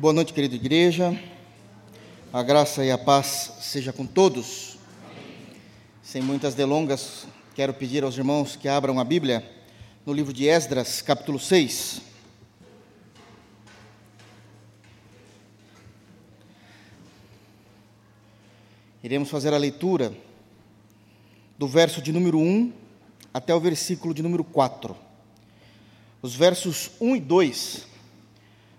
Boa noite, querida igreja. A graça e a paz seja com todos. Sem muitas delongas, quero pedir aos irmãos que abram a Bíblia no livro de Esdras, capítulo 6. Iremos fazer a leitura do verso de número 1 até o versículo de número 4. Os versos 1 e 2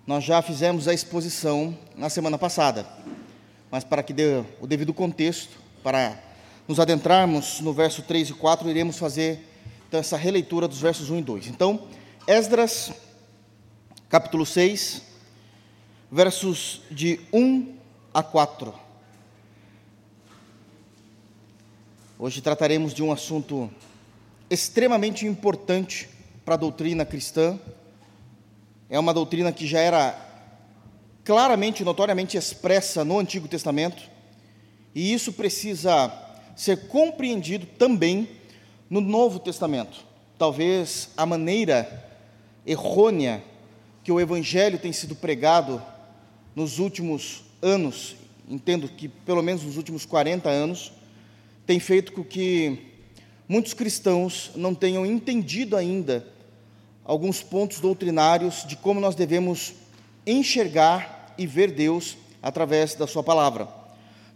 nós já fizemos a exposição na semana passada, mas para que dê o devido contexto, para nos adentrarmos no verso 3 e 4, iremos fazer então, essa releitura dos versos 1 e 2. Então, Esdras, capítulo 6, versos de 1 a 4. Hoje trataremos de um assunto extremamente importante para a doutrina cristã, é uma doutrina que já era claramente, notoriamente expressa no Antigo Testamento, e isso precisa ser compreendido também no Novo Testamento. Talvez a maneira errônea que o Evangelho tem sido pregado nos últimos anos, entendo que pelo menos nos últimos 40 anos, tem feito com que muitos cristãos não tenham entendido ainda alguns pontos doutrinários de como nós devemos enxergar e ver Deus através da Sua palavra.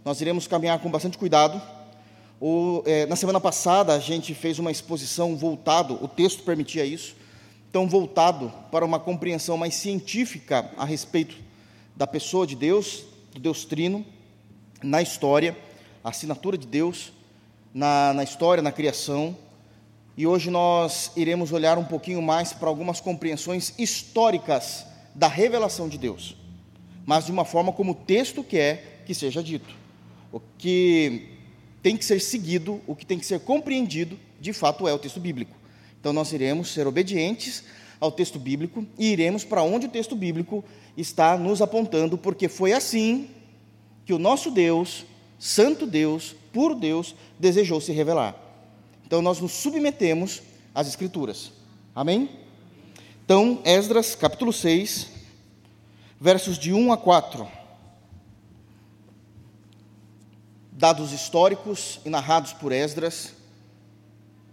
Nós iremos caminhar com bastante cuidado. O, é, na semana passada, a gente fez uma exposição voltado, o texto permitia isso, então voltado para uma compreensão mais científica a respeito da pessoa de Deus, do Deus Trino, na história, a assinatura de Deus na, na história, na criação, e hoje nós iremos olhar um pouquinho mais para algumas compreensões históricas da revelação de Deus, mas de uma forma como o texto quer que seja dito. O que tem que ser seguido, o que tem que ser compreendido, de fato é o texto bíblico. Então nós iremos ser obedientes ao texto bíblico e iremos para onde o texto bíblico está nos apontando, porque foi assim que o nosso Deus, Santo Deus, puro Deus, desejou se revelar. Então nós nos submetemos às Escrituras. Amém? Então, Esdras, capítulo 6, versos de 1 a 4. Dados históricos e narrados por Esdras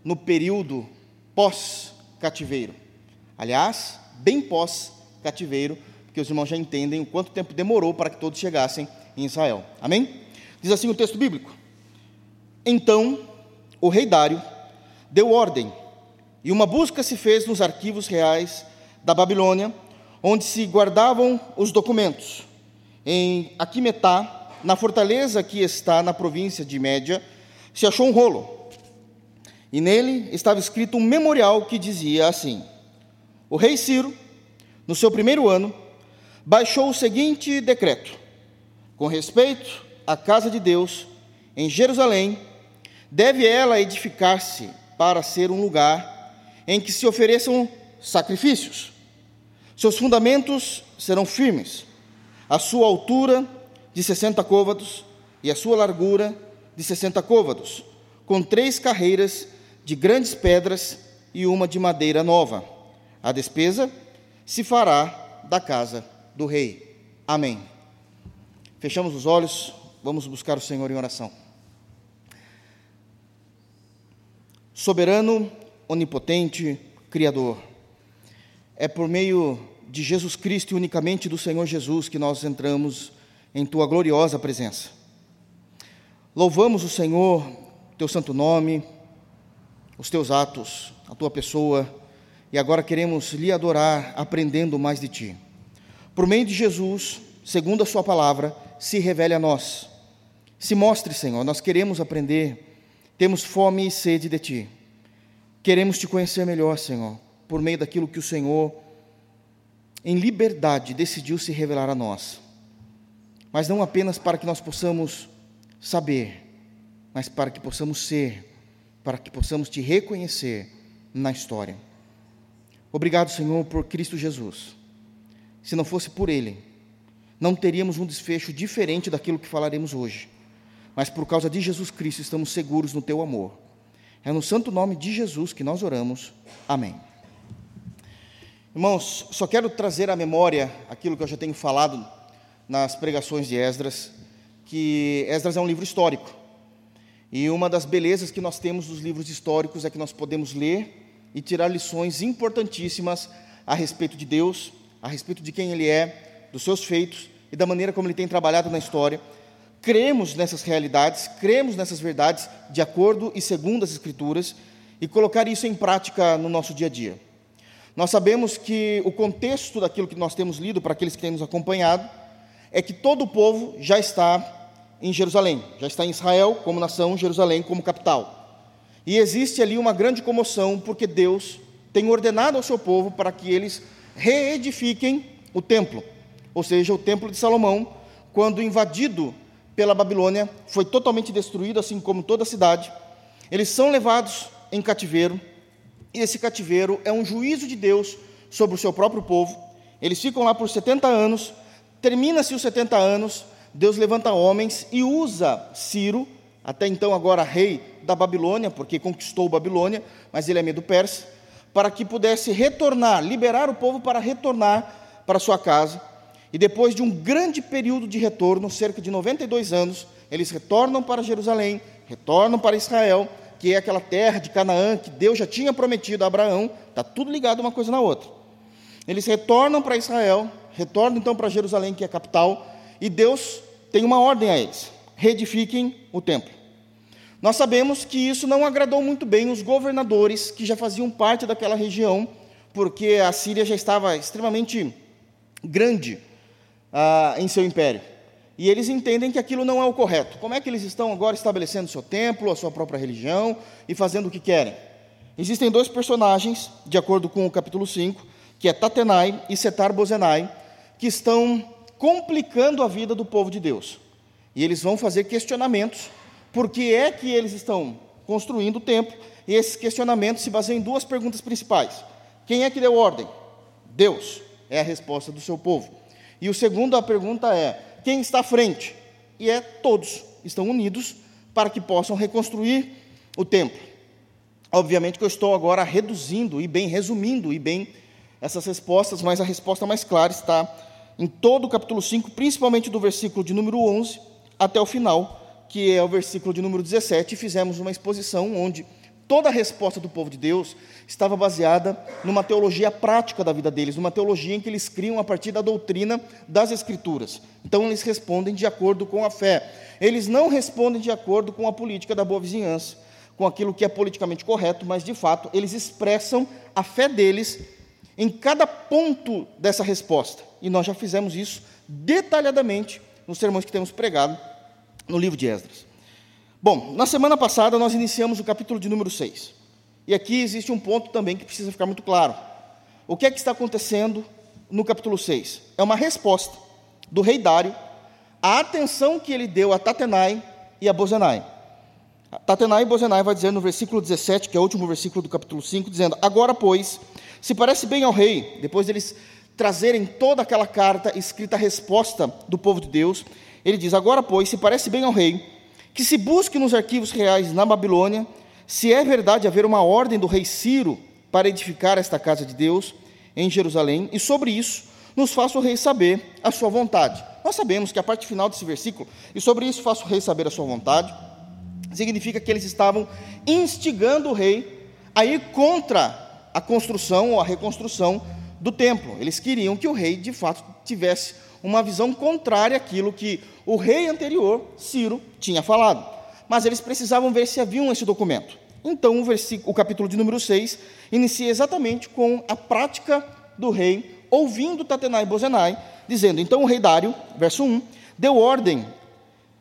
no período pós-cativeiro. Aliás, bem pós-cativeiro, porque os irmãos já entendem o quanto tempo demorou para que todos chegassem em Israel. Amém? Diz assim o texto bíblico: Então o rei Dário deu ordem, e uma busca se fez nos arquivos reais da Babilônia, onde se guardavam os documentos. Em Aquimetá, na fortaleza que está na província de Média, se achou um rolo. E nele estava escrito um memorial que dizia assim: O rei Ciro, no seu primeiro ano, baixou o seguinte decreto: com respeito à casa de Deus em Jerusalém, deve ela edificar-se para ser um lugar em que se ofereçam sacrifícios. Seus fundamentos serão firmes, a sua altura de 60 côvados e a sua largura de 60 côvados, com três carreiras de grandes pedras e uma de madeira nova. A despesa se fará da casa do rei. Amém. Fechamos os olhos, vamos buscar o Senhor em oração. Soberano, onipotente, Criador. É por meio de Jesus Cristo e unicamente do Senhor Jesus que nós entramos em tua gloriosa presença. Louvamos o Senhor, teu santo nome, os teus atos, a tua pessoa, e agora queremos lhe adorar, aprendendo mais de ti. Por meio de Jesus, segundo a Sua palavra, se revele a nós. Se mostre, Senhor, nós queremos aprender temos fome e sede de Ti. Queremos Te conhecer melhor, Senhor, por meio daquilo que o Senhor, em liberdade, decidiu se revelar a nós. Mas não apenas para que nós possamos saber, mas para que possamos ser, para que possamos Te reconhecer na história. Obrigado, Senhor, por Cristo Jesus. Se não fosse por Ele, não teríamos um desfecho diferente daquilo que falaremos hoje mas por causa de Jesus Cristo estamos seguros no teu amor. É no santo nome de Jesus que nós oramos. Amém. Irmãos, só quero trazer à memória aquilo que eu já tenho falado nas pregações de Esdras que Esdras é um livro histórico. E uma das belezas que nós temos dos livros históricos é que nós podemos ler e tirar lições importantíssimas a respeito de Deus, a respeito de quem Ele é, dos seus feitos e da maneira como Ele tem trabalhado na história. Cremos nessas realidades, cremos nessas verdades de acordo e segundo as Escrituras e colocar isso em prática no nosso dia a dia. Nós sabemos que o contexto daquilo que nós temos lido, para aqueles que têm nos acompanhado, é que todo o povo já está em Jerusalém, já está em Israel como nação, Jerusalém como capital. E existe ali uma grande comoção, porque Deus tem ordenado ao seu povo para que eles reedifiquem o templo, ou seja, o templo de Salomão, quando invadido pela Babilônia, foi totalmente destruído, assim como toda a cidade. Eles são levados em cativeiro, e esse cativeiro é um juízo de Deus sobre o seu próprio povo. Eles ficam lá por 70 anos, termina-se os 70 anos, Deus levanta homens e usa Ciro, até então agora rei da Babilônia, porque conquistou Babilônia, mas ele é medo persa, para que pudesse retornar, liberar o povo para retornar para sua casa. E depois de um grande período de retorno, cerca de 92 anos, eles retornam para Jerusalém, retornam para Israel, que é aquela terra de Canaã que Deus já tinha prometido a Abraão, está tudo ligado uma coisa na outra. Eles retornam para Israel, retornam então para Jerusalém, que é a capital, e Deus tem uma ordem a eles: reedifiquem o templo. Nós sabemos que isso não agradou muito bem os governadores que já faziam parte daquela região, porque a Síria já estava extremamente grande ah, em seu império e eles entendem que aquilo não é o correto. Como é que eles estão agora estabelecendo seu templo, a sua própria religião e fazendo o que querem? Existem dois personagens, de acordo com o capítulo 5, que é Tatenai e Setar Bozenai, que estão complicando a vida do povo de Deus. E eles vão fazer questionamentos por que é que eles estão construindo o templo, e esses questionamentos se baseiam em duas perguntas principais. Quem é que deu ordem? Deus é a resposta do seu povo. E o segundo a pergunta é: quem está à frente? E é todos estão unidos para que possam reconstruir o templo. Obviamente que eu estou agora reduzindo e bem resumindo e bem essas respostas, mas a resposta mais clara está em todo o capítulo 5, principalmente do versículo de número 11 até o final, que é o versículo de número 17, e fizemos uma exposição onde toda a resposta do povo de Deus estava baseada numa teologia prática da vida deles, numa teologia em que eles criam a partir da doutrina das Escrituras. Então, eles respondem de acordo com a fé. Eles não respondem de acordo com a política da boa vizinhança, com aquilo que é politicamente correto, mas, de fato, eles expressam a fé deles em cada ponto dessa resposta. E nós já fizemos isso detalhadamente nos sermões que temos pregado no livro de Esdras. Bom, na semana passada nós iniciamos o capítulo de número 6. E aqui existe um ponto também que precisa ficar muito claro. O que é que está acontecendo no capítulo 6? É uma resposta do rei Dário à atenção que ele deu a Tatenai e a Bozenai. Tatenai e Bozenai vai dizer no versículo 17, que é o último versículo do capítulo 5, dizendo: Agora, pois, se parece bem ao rei, depois deles trazerem toda aquela carta escrita a resposta do povo de Deus, ele diz: Agora, pois, se parece bem ao rei que se busque nos arquivos reais na Babilônia se é verdade haver uma ordem do rei Ciro para edificar esta casa de Deus em Jerusalém, e sobre isso nos faça o rei saber a sua vontade. Nós sabemos que a parte final desse versículo, e sobre isso faça o rei saber a sua vontade, significa que eles estavam instigando o rei a ir contra a construção ou a reconstrução do templo. Eles queriam que o rei, de fato, tivesse uma visão contrária àquilo que o rei anterior, Ciro, tinha falado. Mas eles precisavam ver se haviam esse documento. Então, o, versículo, o capítulo de número 6 inicia exatamente com a prática do rei ouvindo Tatenai e Bozenai, dizendo: Então o rei Dário, verso 1, deu ordem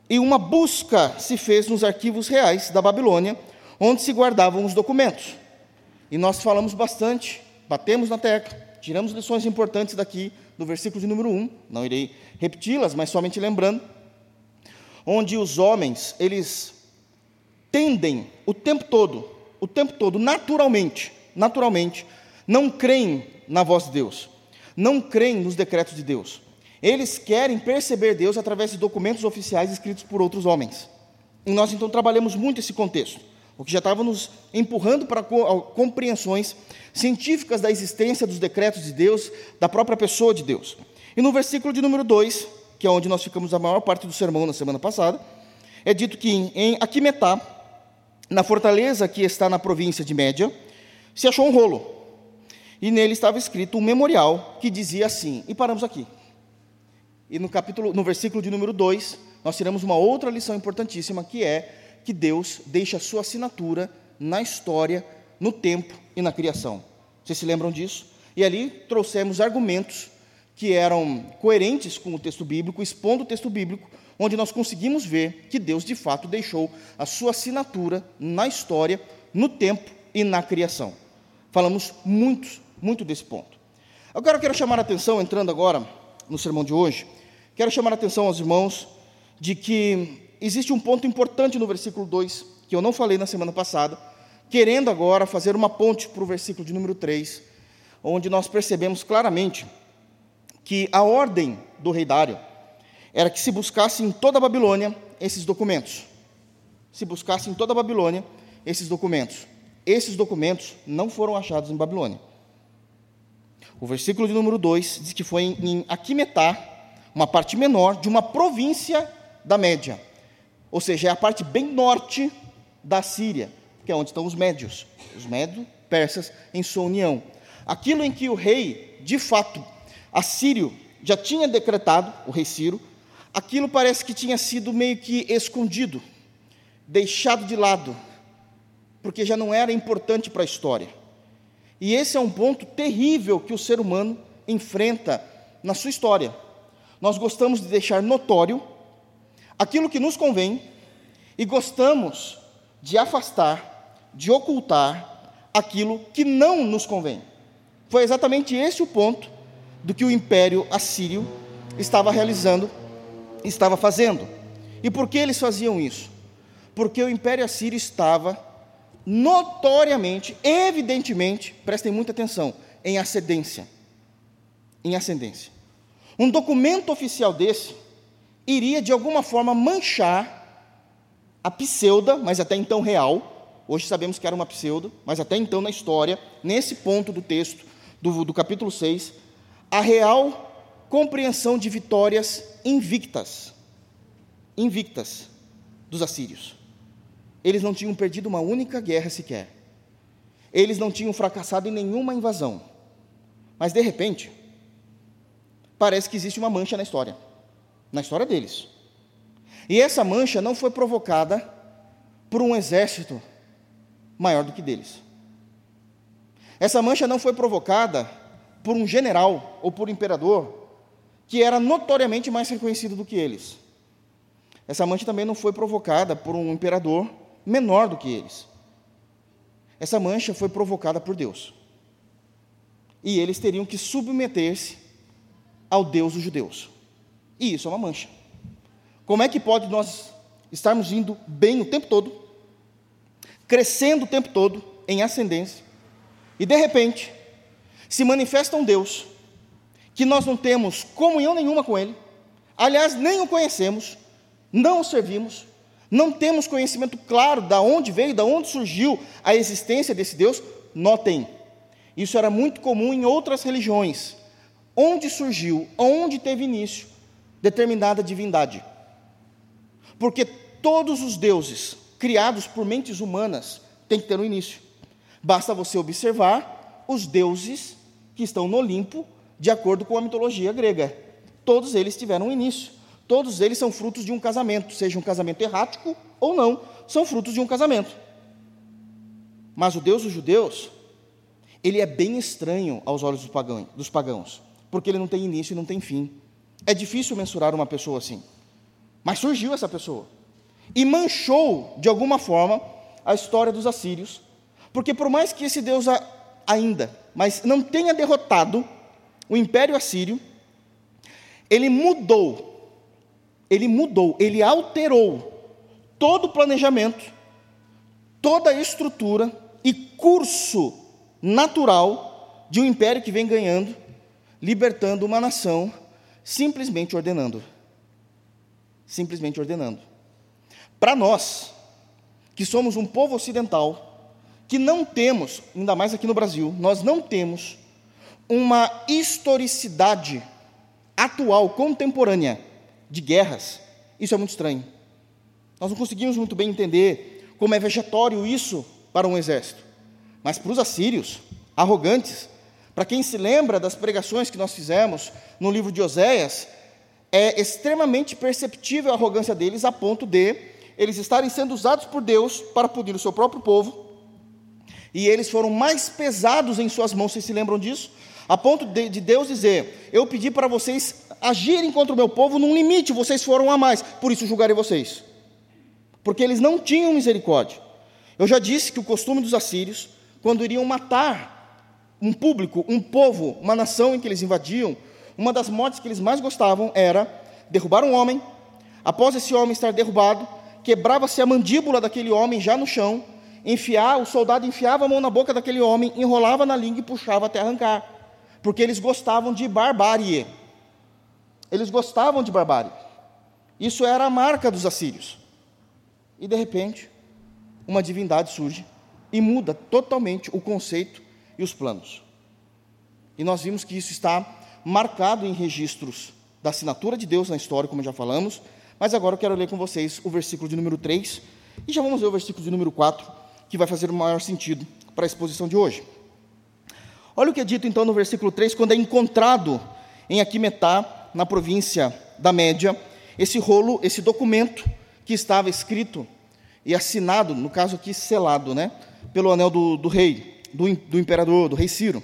e uma busca se fez nos arquivos reais da Babilônia, onde se guardavam os documentos. E nós falamos bastante, batemos na tecla, tiramos lições importantes daqui do versículo de número 1, não irei repeti-las, mas somente lembrando, onde os homens, eles tendem o tempo todo, o tempo todo, naturalmente, naturalmente, não creem na voz de Deus, não creem nos decretos de Deus. Eles querem perceber Deus através de documentos oficiais escritos por outros homens. E nós então trabalhamos muito esse contexto, o que já estava nos empurrando para compreensões científicas da existência dos decretos de Deus, da própria pessoa de Deus. E no versículo de número 2, que é onde nós ficamos a maior parte do sermão na semana passada, é dito que em Aquimetá, na fortaleza que está na província de Média, se achou um rolo. E nele estava escrito um memorial que dizia assim, e paramos aqui. E no capítulo, no versículo de número 2, nós tiramos uma outra lição importantíssima, que é que Deus deixa a sua assinatura na história, no tempo e na criação. Vocês se lembram disso? E ali trouxemos argumentos que eram coerentes com o texto bíblico, expondo o texto bíblico, onde nós conseguimos ver que Deus de fato deixou a sua assinatura na história, no tempo e na criação. Falamos muito, muito desse ponto. Agora eu quero chamar a atenção, entrando agora no sermão de hoje, quero chamar a atenção aos irmãos de que existe um ponto importante no versículo 2, que eu não falei na semana passada, querendo agora fazer uma ponte para o versículo de número 3, onde nós percebemos claramente que a ordem do rei Dário era que se buscasse em toda a Babilônia esses documentos. Se buscasse em toda a Babilônia esses documentos. Esses documentos não foram achados em Babilônia. O versículo de número 2 diz que foi em Aquimetá, uma parte menor de uma província da Média. Ou seja, é a parte bem norte da Síria, que é onde estão os médios, os médios persas em sua união. Aquilo em que o rei, de fato, assírio, já tinha decretado, o rei Ciro, aquilo parece que tinha sido meio que escondido, deixado de lado, porque já não era importante para a história. E esse é um ponto terrível que o ser humano enfrenta na sua história. Nós gostamos de deixar notório aquilo que nos convém e gostamos de afastar, de ocultar aquilo que não nos convém. Foi exatamente esse o ponto do que o império assírio estava realizando, estava fazendo. E por que eles faziam isso? Porque o império assírio estava notoriamente, evidentemente, prestem muita atenção, em ascendência. Em ascendência. Um documento oficial desse iria de alguma forma manchar a pseuda, mas até então real, hoje sabemos que era uma pseudo, mas até então na história, nesse ponto do texto do, do capítulo 6, a real compreensão de vitórias invictas, invictas dos assírios. Eles não tinham perdido uma única guerra sequer. Eles não tinham fracassado em nenhuma invasão. Mas de repente, parece que existe uma mancha na história, na história deles. E essa mancha não foi provocada por um exército maior do que deles. Essa mancha não foi provocada por um general ou por um imperador que era notoriamente mais reconhecido do que eles. Essa mancha também não foi provocada por um imperador menor do que eles. Essa mancha foi provocada por Deus. E eles teriam que submeter-se ao Deus dos judeus. E isso é uma mancha. Como é que pode nós estarmos indo bem o tempo todo, crescendo o tempo todo em ascendência, e de repente se manifesta um Deus que nós não temos comunhão nenhuma com Ele, aliás, nem o conhecemos, não o servimos, não temos conhecimento claro de onde veio, de onde surgiu a existência desse Deus. Notem, isso era muito comum em outras religiões. Onde surgiu, onde teve início determinada divindade. Porque todos os deuses criados por mentes humanas têm que ter um início. Basta você observar os deuses que estão no Olimpo, de acordo com a mitologia grega. Todos eles tiveram um início. Todos eles são frutos de um casamento, seja um casamento errático ou não, são frutos de um casamento. Mas o Deus dos judeus, ele é bem estranho aos olhos dos pagãos, porque ele não tem início e não tem fim. É difícil mensurar uma pessoa assim. Mas surgiu essa pessoa. E manchou, de alguma forma, a história dos assírios, porque por mais que esse Deus ainda, mas não tenha derrotado o Império Assírio, ele mudou, ele mudou, ele alterou todo o planejamento, toda a estrutura e curso natural de um império que vem ganhando, libertando uma nação, simplesmente ordenando. Simplesmente ordenando. Para nós, que somos um povo ocidental, que não temos, ainda mais aqui no Brasil, nós não temos uma historicidade atual, contemporânea, de guerras. Isso é muito estranho. Nós não conseguimos muito bem entender como é vegetório isso para um exército. Mas para os assírios, arrogantes, para quem se lembra das pregações que nós fizemos no livro de Oséias, é extremamente perceptível a arrogância deles a ponto de eles estarem sendo usados por Deus para punir o seu próprio povo. E eles foram mais pesados em suas mãos, vocês se lembram disso? A ponto de, de Deus dizer: Eu pedi para vocês agirem contra o meu povo num limite, vocês foram a mais, por isso julgarei vocês. Porque eles não tinham misericórdia. Eu já disse que o costume dos assírios, quando iriam matar um público, um povo, uma nação em que eles invadiam, uma das mortes que eles mais gostavam era derrubar um homem, após esse homem estar derrubado, quebrava-se a mandíbula daquele homem já no chão, enfiar, o soldado enfiava a mão na boca daquele homem, enrolava na língua e puxava até arrancar, porque eles gostavam de barbárie. Eles gostavam de barbárie. Isso era a marca dos assírios. E de repente, uma divindade surge e muda totalmente o conceito e os planos. E nós vimos que isso está marcado em registros da assinatura de Deus na história, como já falamos, mas agora eu quero ler com vocês o versículo de número 3 e já vamos ver o versículo de número 4, que vai fazer o maior sentido para a exposição de hoje. Olha o que é dito então no versículo 3, quando é encontrado em Aquimetá, na província da Média, esse rolo, esse documento que estava escrito e assinado, no caso aqui selado, né, pelo anel do, do rei, do, do imperador, do rei Ciro.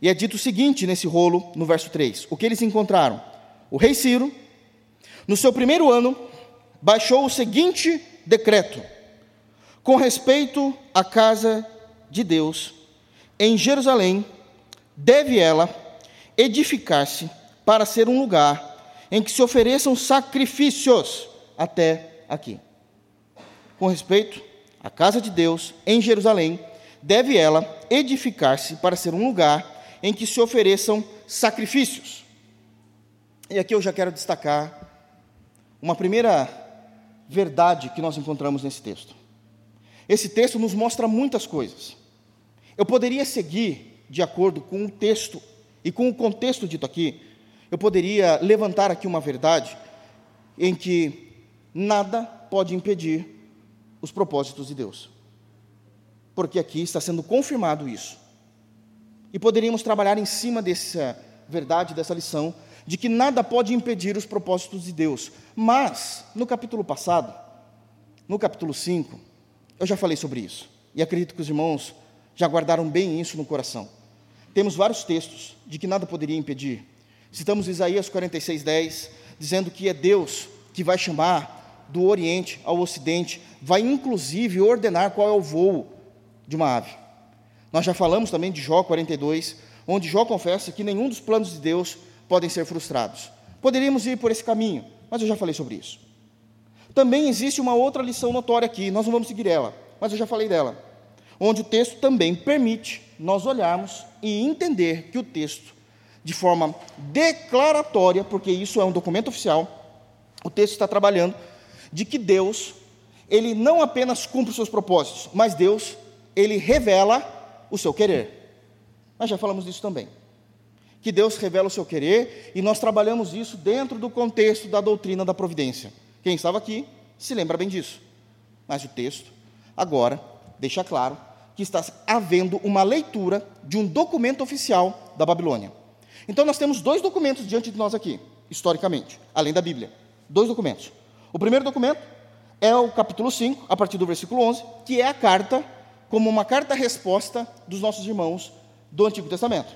E é dito o seguinte nesse rolo, no verso 3: O que eles encontraram? O rei Ciro, no seu primeiro ano, baixou o seguinte decreto: com respeito à casa de Deus, em Jerusalém, deve ela edificar-se para ser um lugar em que se ofereçam sacrifícios até aqui. Com respeito à casa de Deus, em Jerusalém, deve ela edificar-se para ser um lugar em que se ofereçam sacrifícios. E aqui eu já quero destacar uma primeira verdade que nós encontramos nesse texto. Esse texto nos mostra muitas coisas. Eu poderia seguir de acordo com o texto e com o contexto dito aqui, eu poderia levantar aqui uma verdade em que nada pode impedir os propósitos de Deus. Porque aqui está sendo confirmado isso. E poderíamos trabalhar em cima dessa verdade, dessa lição, de que nada pode impedir os propósitos de Deus. Mas, no capítulo passado, no capítulo 5, eu já falei sobre isso. E acredito que os irmãos já guardaram bem isso no coração. Temos vários textos de que nada poderia impedir. Citamos Isaías 46, 10, dizendo que é Deus que vai chamar do Oriente ao Ocidente, vai inclusive ordenar qual é o voo de uma ave. Nós já falamos também de Jó 42, onde Jó confessa que nenhum dos planos de Deus podem ser frustrados. Poderíamos ir por esse caminho, mas eu já falei sobre isso. Também existe uma outra lição notória aqui, nós não vamos seguir ela, mas eu já falei dela, onde o texto também permite nós olharmos e entender que o texto, de forma declaratória, porque isso é um documento oficial, o texto está trabalhando de que Deus, ele não apenas cumpre os seus propósitos, mas Deus, ele revela o seu querer. Nós já falamos disso também. Que Deus revela o seu querer e nós trabalhamos isso dentro do contexto da doutrina da providência. Quem estava aqui se lembra bem disso. Mas o texto, agora, deixa claro que está havendo uma leitura de um documento oficial da Babilônia. Então nós temos dois documentos diante de nós aqui, historicamente, além da Bíblia. Dois documentos. O primeiro documento é o capítulo 5, a partir do versículo 11, que é a carta como uma carta-resposta dos nossos irmãos do Antigo Testamento.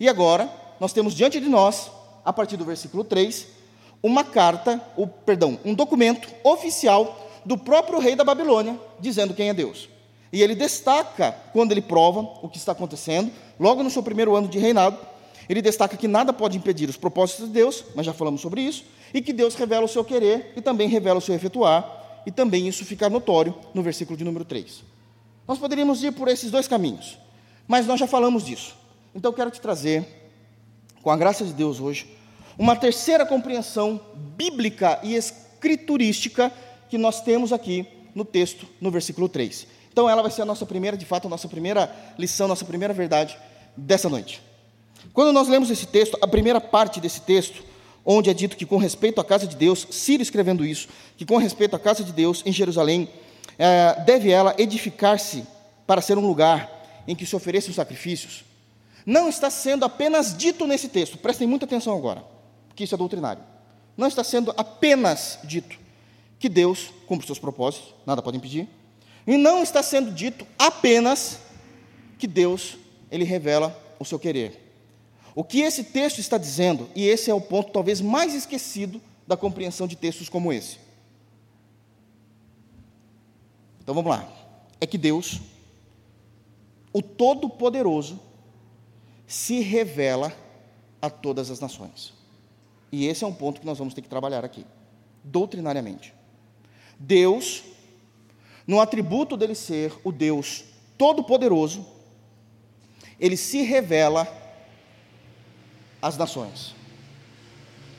E agora, nós temos diante de nós, a partir do versículo 3, uma carta, ou, perdão, um documento oficial do próprio rei da Babilônia, dizendo quem é Deus. E ele destaca, quando ele prova o que está acontecendo, logo no seu primeiro ano de reinado, ele destaca que nada pode impedir os propósitos de Deus, mas já falamos sobre isso, e que Deus revela o seu querer e também revela o seu efetuar, e também isso fica notório no versículo de número 3. Nós poderíamos ir por esses dois caminhos, mas nós já falamos disso. Então eu quero te trazer, com a graça de Deus hoje, uma terceira compreensão bíblica e escriturística que nós temos aqui no texto, no versículo 3. Então ela vai ser a nossa primeira, de fato, a nossa primeira lição, nossa primeira verdade dessa noite. Quando nós lemos esse texto, a primeira parte desse texto, onde é dito que com respeito à casa de Deus, Ciro escrevendo isso, que com respeito à casa de Deus em Jerusalém, deve ela edificar-se para ser um lugar em que se ofereçam sacrifícios, não está sendo apenas dito nesse texto, prestem muita atenção agora, porque isso é doutrinário. Não está sendo apenas dito que Deus cumpre seus propósitos, nada pode impedir, e não está sendo dito apenas que Deus ele revela o seu querer. O que esse texto está dizendo, e esse é o ponto talvez mais esquecido da compreensão de textos como esse. Então vamos lá. É que Deus, o Todo-Poderoso, se revela a todas as nações. E esse é um ponto que nós vamos ter que trabalhar aqui, doutrinariamente. Deus, no atributo dele ser o Deus Todo-Poderoso, ele se revela às nações.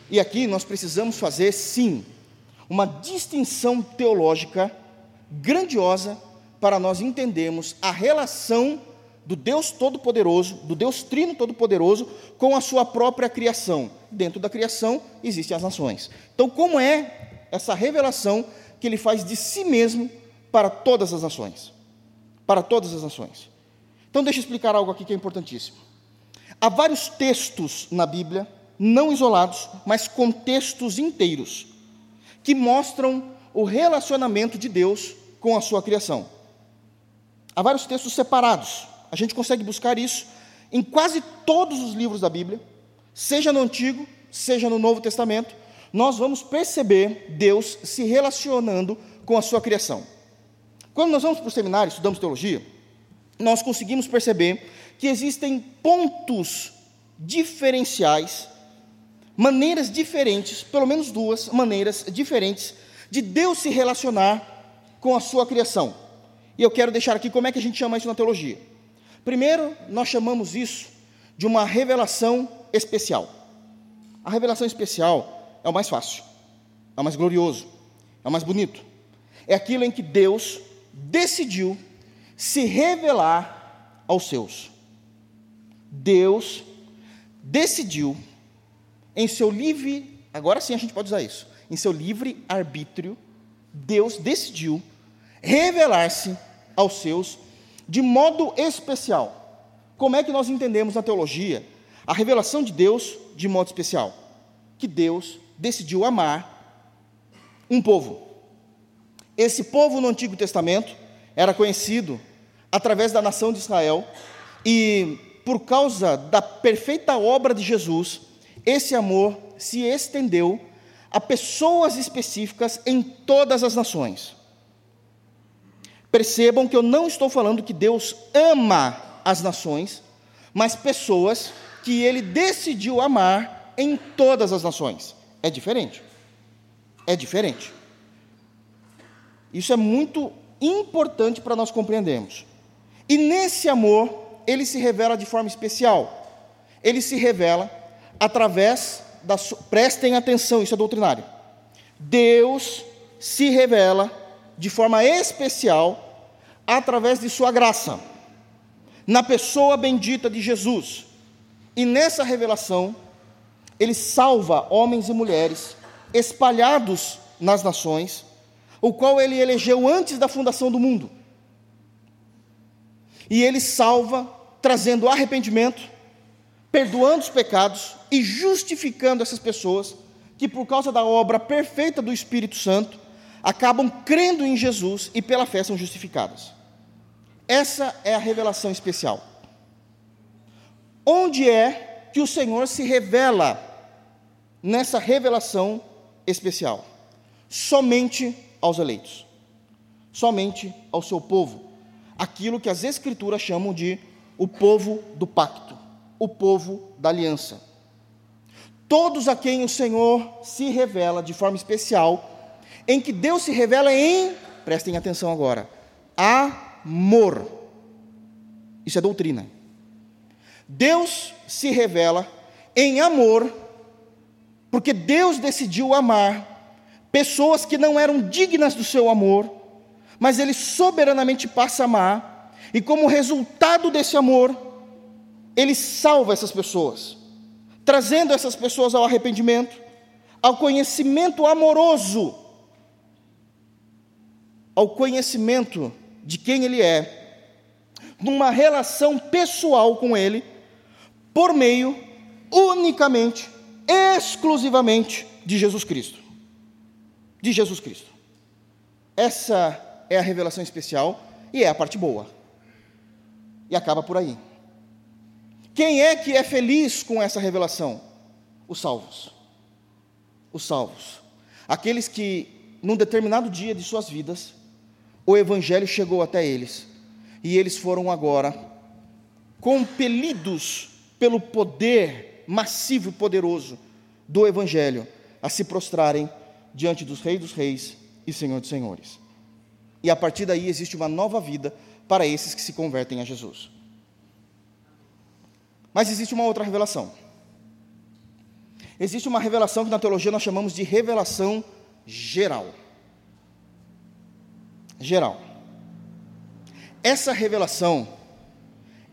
E aqui nós precisamos fazer, sim, uma distinção teológica grandiosa para nós entendermos a relação do Deus Todo-Poderoso, do Deus Trino Todo-Poderoso, com a sua própria criação. Dentro da criação existem as nações. Então, como é essa revelação que ele faz de si mesmo para todas as nações? Para todas as nações. Então, deixa eu explicar algo aqui que é importantíssimo. Há vários textos na Bíblia, não isolados, mas contextos inteiros, que mostram o relacionamento de Deus com a sua criação. Há vários textos separados, a gente consegue buscar isso em quase todos os livros da Bíblia, seja no Antigo, seja no Novo Testamento, nós vamos perceber Deus se relacionando com a sua criação. Quando nós vamos para o seminário, estudamos teologia, nós conseguimos perceber que existem pontos diferenciais, maneiras diferentes, pelo menos duas maneiras diferentes, de Deus se relacionar com a sua criação. E eu quero deixar aqui como é que a gente chama isso na teologia. Primeiro, nós chamamos isso de uma revelação especial. A revelação especial é o mais fácil, é o mais glorioso, é o mais bonito. É aquilo em que Deus decidiu se revelar aos seus. Deus decidiu, em seu livre, agora sim a gente pode usar isso, em seu livre arbítrio, Deus decidiu revelar-se aos seus de modo especial. Como é que nós entendemos na teologia a revelação de Deus de modo especial? Que Deus decidiu amar um povo. Esse povo no Antigo Testamento era conhecido através da nação de Israel e por causa da perfeita obra de Jesus, esse amor se estendeu a pessoas específicas em todas as nações. Percebam que eu não estou falando que Deus ama as nações, mas pessoas que ele decidiu amar em todas as nações. É diferente. É diferente. Isso é muito importante para nós compreendermos. E nesse amor, ele se revela de forma especial. Ele se revela através da. Prestem atenção, isso é doutrinário. Deus se revela de forma especial através de Sua graça, na pessoa bendita de Jesus. E nessa revelação, Ele salva homens e mulheres espalhados nas nações, o qual Ele elegeu antes da fundação do mundo. E Ele salva trazendo arrependimento, perdoando os pecados e justificando essas pessoas que, por causa da obra perfeita do Espírito Santo, acabam crendo em Jesus e pela fé são justificadas. Essa é a revelação especial. Onde é que o Senhor se revela nessa revelação especial? Somente aos eleitos, somente ao seu povo, aquilo que as Escrituras chamam de o povo do pacto, o povo da aliança. Todos a quem o Senhor se revela de forma especial em que Deus se revela em, prestem atenção agora, amor. Isso é doutrina. Deus se revela em amor, porque Deus decidiu amar pessoas que não eram dignas do seu amor, mas Ele soberanamente passa a amar, e como resultado desse amor, Ele salva essas pessoas, trazendo essas pessoas ao arrependimento, ao conhecimento amoroso, ao conhecimento de quem Ele é, numa relação pessoal com Ele, por meio unicamente, exclusivamente de Jesus Cristo. De Jesus Cristo. Essa é a revelação especial e é a parte boa. E acaba por aí. Quem é que é feliz com essa revelação? Os salvos. Os salvos. Aqueles que, num determinado dia de suas vidas, o Evangelho chegou até eles e eles foram agora compelidos pelo poder massivo e poderoso do Evangelho a se prostrarem diante dos Reis dos Reis e Senhor dos Senhores. E a partir daí existe uma nova vida para esses que se convertem a Jesus. Mas existe uma outra revelação. Existe uma revelação que na teologia nós chamamos de revelação geral. Geral. Essa revelação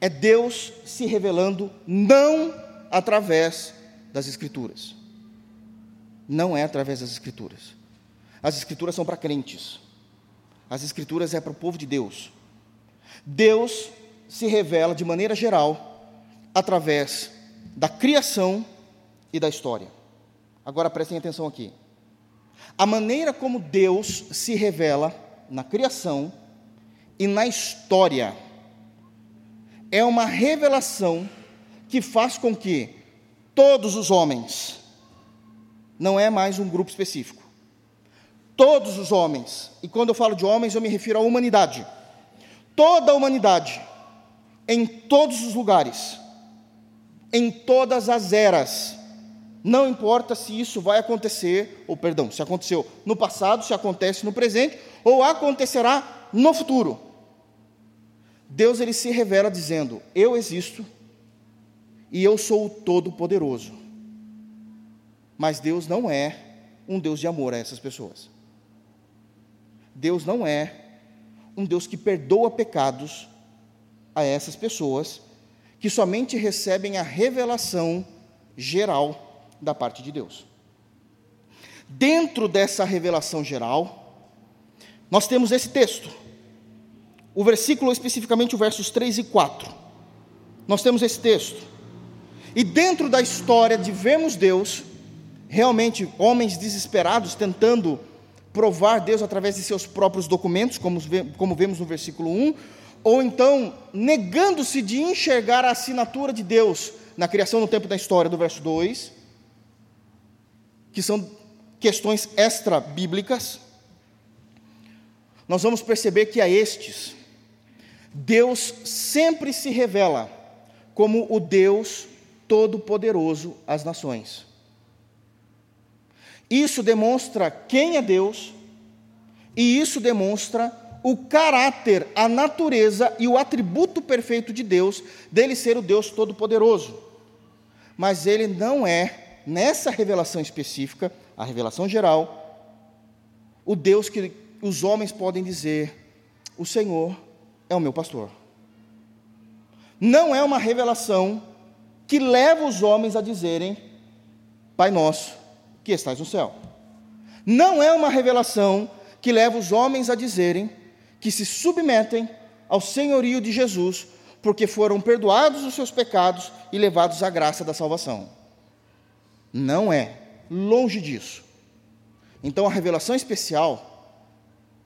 é Deus se revelando não através das Escrituras. Não é através das Escrituras. As Escrituras são para crentes. As Escrituras é para o povo de Deus. Deus se revela de maneira geral através da criação e da história. Agora prestem atenção aqui. A maneira como Deus se revela na criação e na história. É uma revelação que faz com que todos os homens, não é mais um grupo específico, todos os homens, e quando eu falo de homens, eu me refiro à humanidade, toda a humanidade, em todos os lugares, em todas as eras, não importa se isso vai acontecer, ou perdão, se aconteceu no passado, se acontece no presente, ou acontecerá no futuro. Deus ele se revela dizendo: Eu existo e eu sou o Todo-Poderoso. Mas Deus não é um Deus de amor a essas pessoas. Deus não é um Deus que perdoa pecados a essas pessoas que somente recebem a revelação geral da parte de Deus. Dentro dessa revelação geral, nós temos esse texto. O versículo, especificamente o versos 3 e 4. Nós temos esse texto. E dentro da história de vermos Deus, realmente homens desesperados tentando provar Deus através de seus próprios documentos, como, como vemos no versículo 1, ou então negando-se de enxergar a assinatura de Deus na criação no tempo da história, do verso 2, que são questões extra-bíblicas, nós vamos perceber que a estes, Deus sempre se revela como o Deus Todo-Poderoso às nações. Isso demonstra quem é Deus, e isso demonstra o caráter, a natureza e o atributo perfeito de Deus, dele ser o Deus Todo-Poderoso. Mas ele não é, nessa revelação específica, a revelação geral, o Deus que os homens podem dizer: o Senhor é o meu pastor. Não é uma revelação que leva os homens a dizerem: Pai nosso que estás no céu. Não é uma revelação que leva os homens a dizerem que se submetem ao senhorio de Jesus, porque foram perdoados os seus pecados e levados à graça da salvação. Não é, longe disso. Então a revelação especial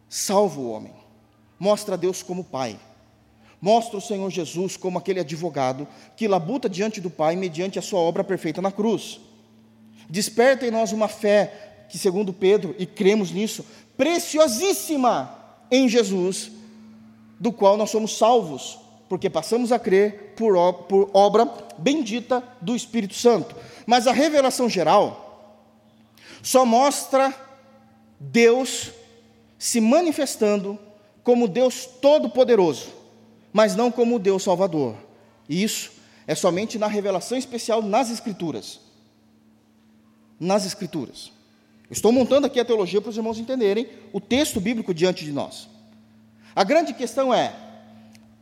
salva o homem, mostra a Deus como Pai, mostra o Senhor Jesus como aquele advogado que labuta diante do Pai mediante a sua obra perfeita na cruz. Desperta em nós uma fé que, segundo Pedro, e cremos nisso, preciosíssima em Jesus, do qual nós somos salvos, porque passamos a crer por, por obra bendita do Espírito Santo. Mas a revelação geral só mostra Deus se manifestando como Deus Todo-Poderoso, mas não como Deus Salvador. E isso é somente na revelação especial nas Escrituras nas Escrituras. Estou montando aqui a teologia para os irmãos entenderem o texto bíblico diante de nós. A grande questão é,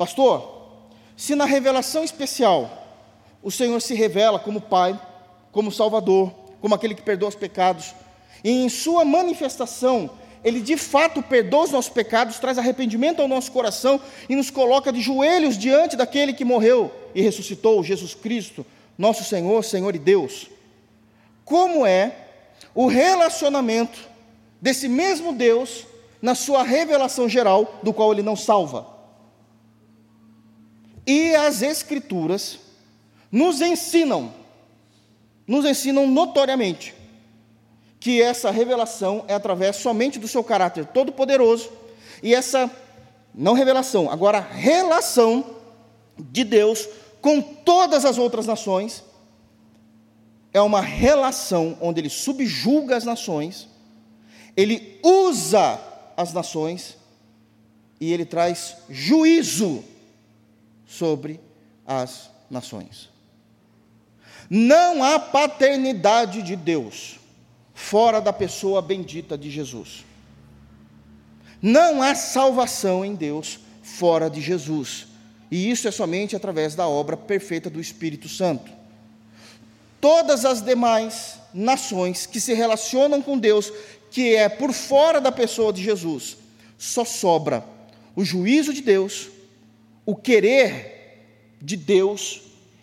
pastor, se na revelação especial o Senhor se revela como Pai, como Salvador, como aquele que perdoa os pecados. E em sua manifestação, ele de fato perdoa os nossos pecados, traz arrependimento ao nosso coração e nos coloca de joelhos diante daquele que morreu e ressuscitou, Jesus Cristo, nosso Senhor, Senhor e Deus. Como é o relacionamento desse mesmo Deus na sua revelação geral, do qual ele não salva? E as Escrituras nos ensinam, nos ensinam notoriamente, que essa revelação é através somente do seu caráter todo-poderoso, e essa, não revelação, agora relação de Deus com todas as outras nações, é uma relação onde ele subjuga as nações, ele usa as nações e ele traz juízo sobre as nações. Não há paternidade de Deus fora da pessoa bendita de Jesus. Não há salvação em Deus fora de Jesus. E isso é somente através da obra perfeita do Espírito Santo. Todas as demais nações que se relacionam com Deus, que é por fora da pessoa de Jesus, só sobra o juízo de Deus, o querer de Deus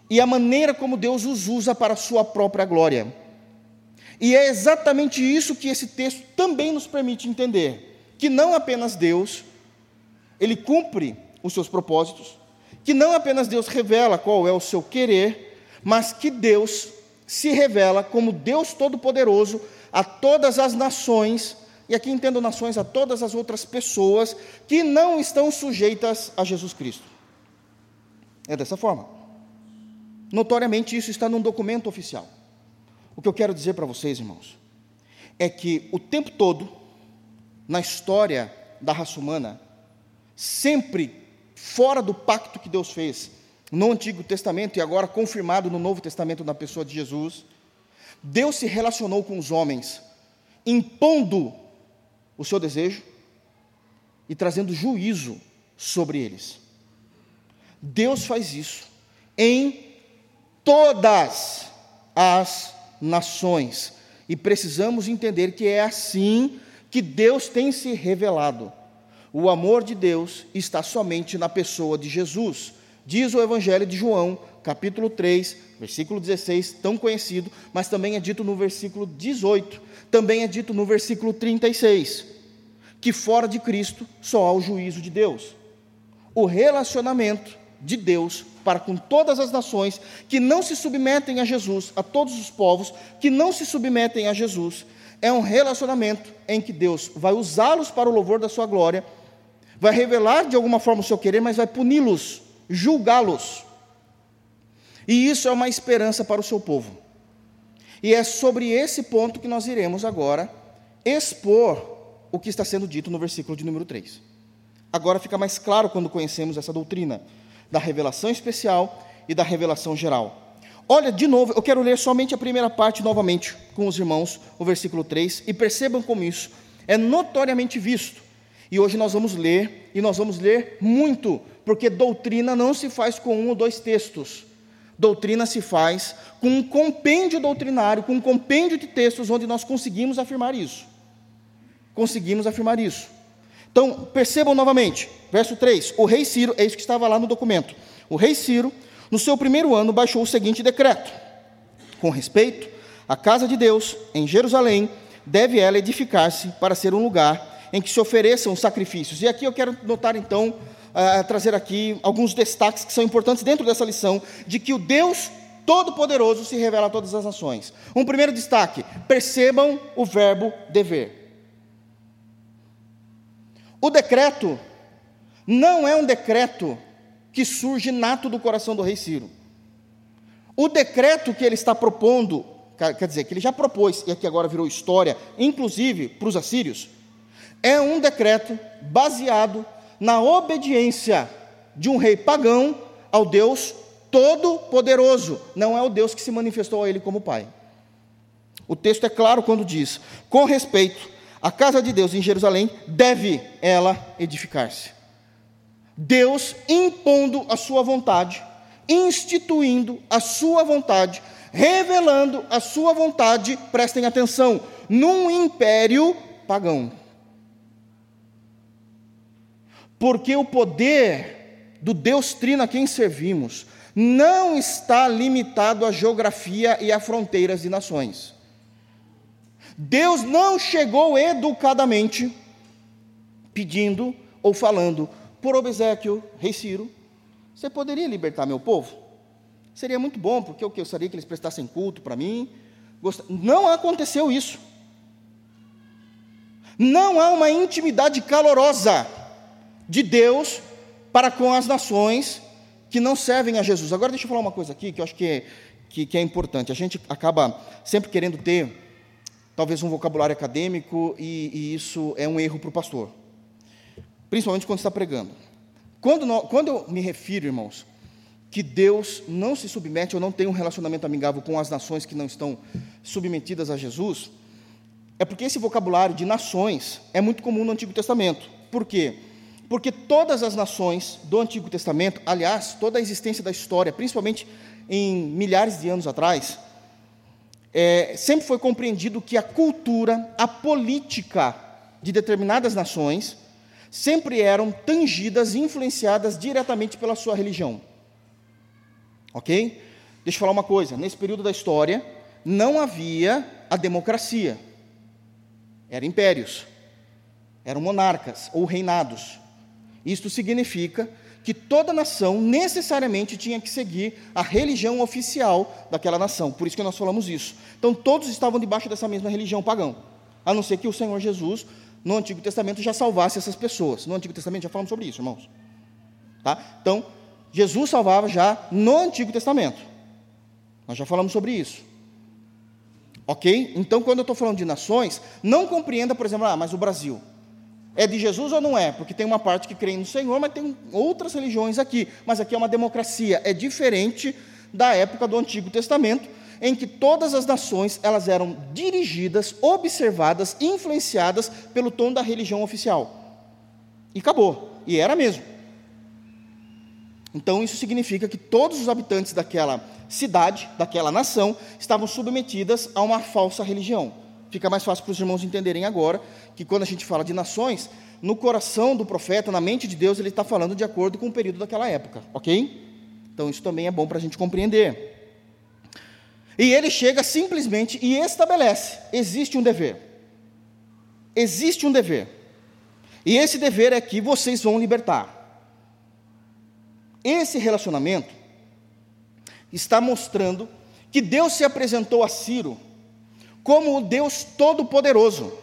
e a maneira como Deus os usa para a sua própria glória. E é exatamente isso que esse texto também nos permite entender: que não apenas Deus, ele cumpre os seus propósitos, que não apenas Deus revela qual é o seu querer, mas que Deus se revela como Deus Todo-Poderoso a todas as nações, e aqui entendo nações, a todas as outras pessoas que não estão sujeitas a Jesus Cristo. É dessa forma. Notoriamente, isso está num documento oficial. O que eu quero dizer para vocês, irmãos, é que o tempo todo, na história da raça humana, sempre fora do pacto que Deus fez no Antigo Testamento e agora confirmado no Novo Testamento na pessoa de Jesus, Deus se relacionou com os homens, impondo o seu desejo e trazendo juízo sobre eles. Deus faz isso em todas as nações. E precisamos entender que é assim que Deus tem se revelado. O amor de Deus está somente na pessoa de Jesus. Diz o Evangelho de João, capítulo 3, versículo 16, tão conhecido, mas também é dito no versículo 18, também é dito no versículo 36, que fora de Cristo só há o juízo de Deus. O relacionamento de Deus para com todas as nações que não se submetem a Jesus, a todos os povos que não se submetem a Jesus, é um relacionamento em que Deus vai usá-los para o louvor da sua glória, vai revelar de alguma forma o seu querer, mas vai puni-los, julgá-los. E isso é uma esperança para o seu povo. E é sobre esse ponto que nós iremos agora expor o que está sendo dito no versículo de número 3. Agora fica mais claro quando conhecemos essa doutrina da revelação especial e da revelação geral. Olha, de novo, eu quero ler somente a primeira parte novamente com os irmãos, o versículo 3, e percebam como isso é notoriamente visto. E hoje nós vamos ler, e nós vamos ler muito, porque doutrina não se faz com um ou dois textos. Doutrina se faz com um compêndio doutrinário, com um compêndio de textos onde nós conseguimos afirmar isso. Conseguimos afirmar isso. Então, percebam novamente, verso 3: o rei Ciro, é isso que estava lá no documento. O rei Ciro, no seu primeiro ano, baixou o seguinte decreto: com respeito à casa de Deus em Jerusalém, deve ela edificar-se para ser um lugar em que se ofereçam sacrifícios. E aqui eu quero notar então, uh, trazer aqui alguns destaques que são importantes dentro dessa lição, de que o Deus Todo-Poderoso se revela a todas as nações. Um primeiro destaque: percebam o verbo dever. O decreto não é um decreto que surge nato do coração do rei Ciro. O decreto que ele está propondo, quer dizer, que ele já propôs, e aqui agora virou história, inclusive para os assírios, é um decreto baseado na obediência de um rei pagão ao Deus Todo-Poderoso, não é o Deus que se manifestou a ele como Pai. O texto é claro quando diz: com respeito a casa de Deus em Jerusalém deve ela edificar-se. Deus impondo a sua vontade, instituindo a sua vontade, revelando a sua vontade, prestem atenção, num império pagão. Porque o poder do Deus Trino a quem servimos não está limitado à geografia e a fronteiras de nações. Deus não chegou educadamente pedindo ou falando por obsequio, rei Ciro, você poderia libertar meu povo? Seria muito bom, porque eu gostaria que eles prestassem culto para mim. Não aconteceu isso. Não há uma intimidade calorosa de Deus para com as nações que não servem a Jesus. Agora deixa eu falar uma coisa aqui que eu acho que é, que, que é importante. A gente acaba sempre querendo ter talvez um vocabulário acadêmico e, e isso é um erro para o pastor, principalmente quando está pregando. Quando, quando eu me refiro, irmãos, que Deus não se submete ou não tem um relacionamento amigável com as nações que não estão submetidas a Jesus, é porque esse vocabulário de nações é muito comum no Antigo Testamento. Por quê? Porque todas as nações do Antigo Testamento, aliás, toda a existência da história, principalmente em milhares de anos atrás, é, sempre foi compreendido que a cultura, a política de determinadas nações, sempre eram tangidas e influenciadas diretamente pela sua religião. Ok? Deixa eu falar uma coisa: nesse período da história, não havia a democracia, eram impérios, eram monarcas ou reinados. Isto significa que toda nação necessariamente tinha que seguir a religião oficial daquela nação. Por isso que nós falamos isso. Então todos estavam debaixo dessa mesma religião pagã, a não ser que o Senhor Jesus no Antigo Testamento já salvasse essas pessoas. No Antigo Testamento já falamos sobre isso, irmãos. Tá? Então, Jesus salvava já no Antigo Testamento. Nós já falamos sobre isso. Ok? Então, quando eu estou falando de nações, não compreenda, por exemplo, ah, mas o Brasil. É de Jesus ou não é? Porque tem uma parte que crê no Senhor, mas tem outras religiões aqui. Mas aqui é uma democracia. É diferente da época do Antigo Testamento, em que todas as nações elas eram dirigidas, observadas, influenciadas pelo tom da religião oficial. E acabou. E era mesmo. Então isso significa que todos os habitantes daquela cidade, daquela nação, estavam submetidas a uma falsa religião. Fica mais fácil para os irmãos entenderem agora que quando a gente fala de nações, no coração do profeta, na mente de Deus, ele está falando de acordo com o período daquela época, ok? Então isso também é bom para a gente compreender. E ele chega simplesmente e estabelece: existe um dever. Existe um dever. E esse dever é que vocês vão libertar. Esse relacionamento está mostrando que Deus se apresentou a Ciro como o Deus Todo-Poderoso,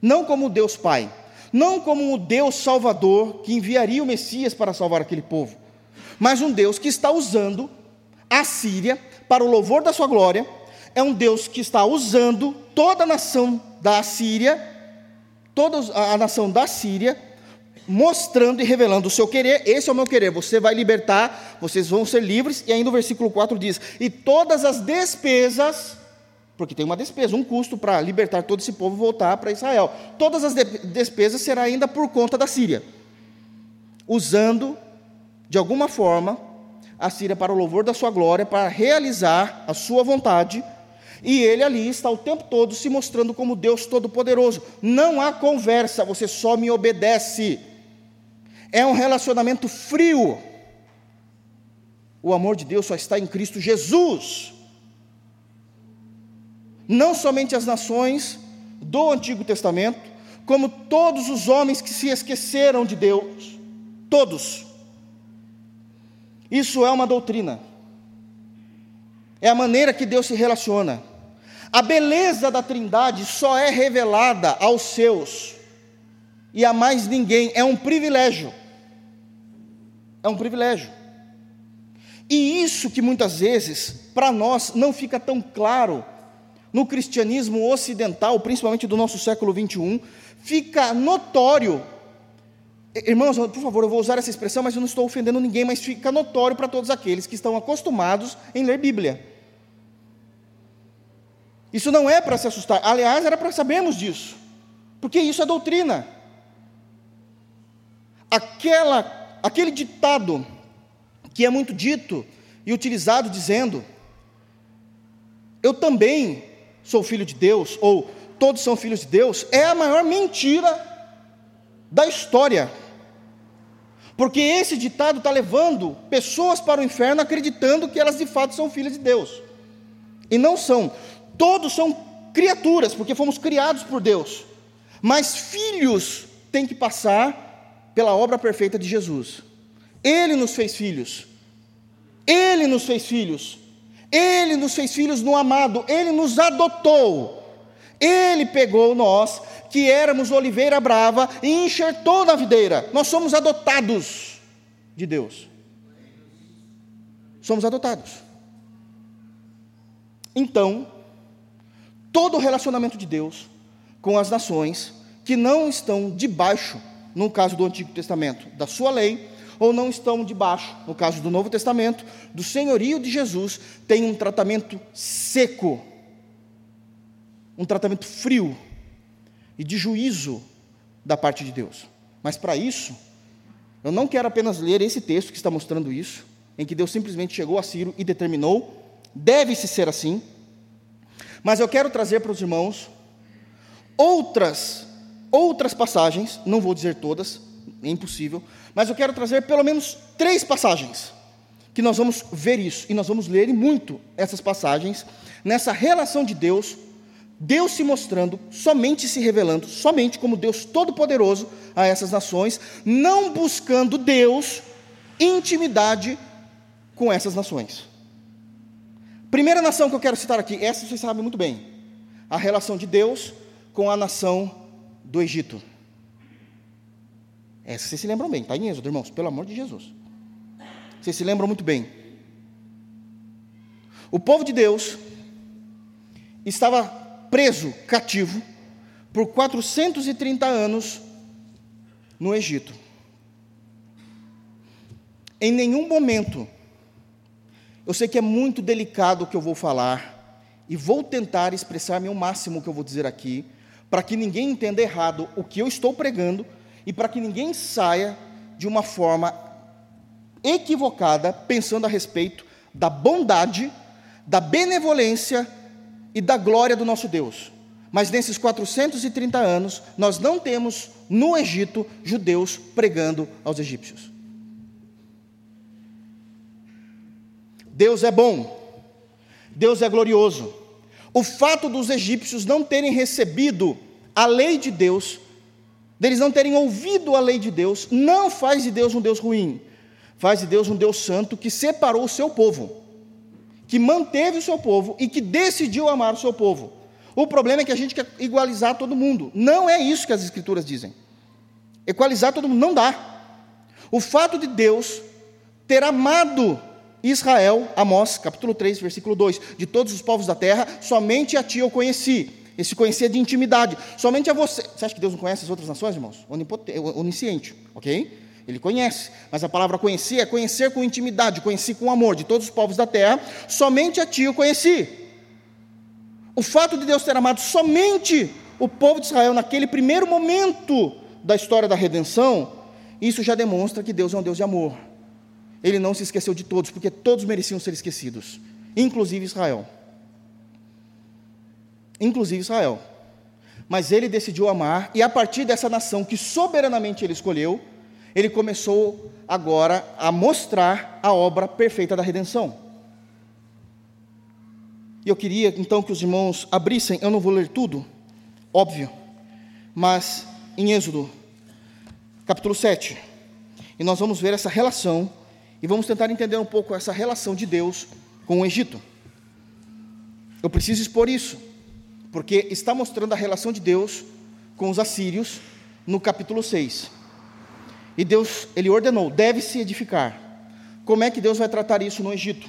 não como o Deus Pai, não como o Deus Salvador que enviaria o Messias para salvar aquele povo, mas um Deus que está usando a Síria para o louvor da sua glória, é um Deus que está usando toda a nação da Síria, toda a nação da Síria, mostrando e revelando o seu querer, esse é o meu querer, você vai libertar, vocês vão ser livres, e ainda o versículo 4 diz: e todas as despesas porque tem uma despesa, um custo para libertar todo esse povo e voltar para Israel. Todas as despesas serão ainda por conta da Síria, usando, de alguma forma, a Síria para o louvor da sua glória, para realizar a sua vontade, e ele ali está o tempo todo se mostrando como Deus Todo-Poderoso. Não há conversa, você só me obedece. É um relacionamento frio. O amor de Deus só está em Cristo Jesus não somente as nações do Antigo Testamento, como todos os homens que se esqueceram de Deus, todos. Isso é uma doutrina, é a maneira que Deus se relaciona. A beleza da Trindade só é revelada aos seus e a mais ninguém, é um privilégio. É um privilégio. E isso que muitas vezes, para nós, não fica tão claro no cristianismo ocidental, principalmente do nosso século 21, fica notório. Irmãos, por favor, eu vou usar essa expressão, mas eu não estou ofendendo ninguém, mas fica notório para todos aqueles que estão acostumados em ler Bíblia. Isso não é para se assustar, aliás, era para sabermos disso, porque isso é doutrina. Aquela, aquele ditado que é muito dito e utilizado dizendo eu também sou filho de Deus, ou todos são filhos de Deus, é a maior mentira da história. Porque esse ditado está levando pessoas para o inferno acreditando que elas de fato são filhas de Deus. E não são. Todos são criaturas, porque fomos criados por Deus. Mas filhos têm que passar pela obra perfeita de Jesus. Ele nos fez filhos. Ele nos fez filhos. Ele nos fez filhos no amado. Ele nos adotou. Ele pegou nós, que éramos oliveira brava, e enxertou na videira. Nós somos adotados de Deus. Somos adotados. Então, todo o relacionamento de Deus com as nações que não estão debaixo, no caso do Antigo Testamento, da sua lei, ou não estão debaixo, no caso do Novo Testamento, do senhorio de Jesus, tem um tratamento seco, um tratamento frio e de juízo da parte de Deus. Mas para isso, eu não quero apenas ler esse texto que está mostrando isso, em que Deus simplesmente chegou a Ciro e determinou, deve-se ser assim, mas eu quero trazer para os irmãos outras outras passagens, não vou dizer todas, é impossível, mas eu quero trazer pelo menos três passagens que nós vamos ver isso e nós vamos ler muito essas passagens nessa relação de Deus, Deus se mostrando, somente se revelando, somente como Deus todo-poderoso a essas nações, não buscando Deus intimidade com essas nações. Primeira nação que eu quero citar aqui, essa vocês sabem muito bem, a relação de Deus com a nação do Egito. Essa vocês se lembram bem, está em Êxodo, irmãos, pelo amor de Jesus. Vocês se lembram muito bem. O povo de Deus estava preso, cativo, por 430 anos no Egito. Em nenhum momento, eu sei que é muito delicado o que eu vou falar, e vou tentar expressar-me o máximo que eu vou dizer aqui, para que ninguém entenda errado o que eu estou pregando e para que ninguém saia de uma forma equivocada pensando a respeito da bondade, da benevolência e da glória do nosso Deus. Mas nesses 430 anos, nós não temos no Egito judeus pregando aos egípcios. Deus é bom, Deus é glorioso. O fato dos egípcios não terem recebido a lei de Deus deles não terem ouvido a lei de Deus, não faz de Deus um Deus ruim, faz de Deus um Deus santo que separou o seu povo, que manteve o seu povo e que decidiu amar o seu povo. O problema é que a gente quer igualizar todo mundo. Não é isso que as Escrituras dizem. Equalizar todo mundo não dá. O fato de Deus ter amado Israel, Amós, capítulo 3, versículo 2, de todos os povos da terra, somente a ti eu conheci esse conhecer de intimidade. Somente a você. Você acha que Deus não conhece as outras nações, irmãos? Onisciente, ok? Ele conhece. Mas a palavra conhecer é conhecer com intimidade, conhecer com amor de todos os povos da terra. Somente a ti eu conheci. O fato de Deus ter amado somente o povo de Israel naquele primeiro momento da história da redenção, isso já demonstra que Deus é um Deus de amor. Ele não se esqueceu de todos, porque todos mereciam ser esquecidos, inclusive Israel inclusive Israel. Mas ele decidiu amar, e a partir dessa nação que soberanamente ele escolheu, ele começou agora a mostrar a obra perfeita da redenção. E eu queria então que os irmãos abrissem, eu não vou ler tudo, óbvio, mas em Êxodo, capítulo 7, e nós vamos ver essa relação, e vamos tentar entender um pouco essa relação de Deus com o Egito. Eu preciso expor isso, porque está mostrando a relação de Deus com os assírios no capítulo 6. E Deus, ele ordenou, deve-se edificar. Como é que Deus vai tratar isso no Egito?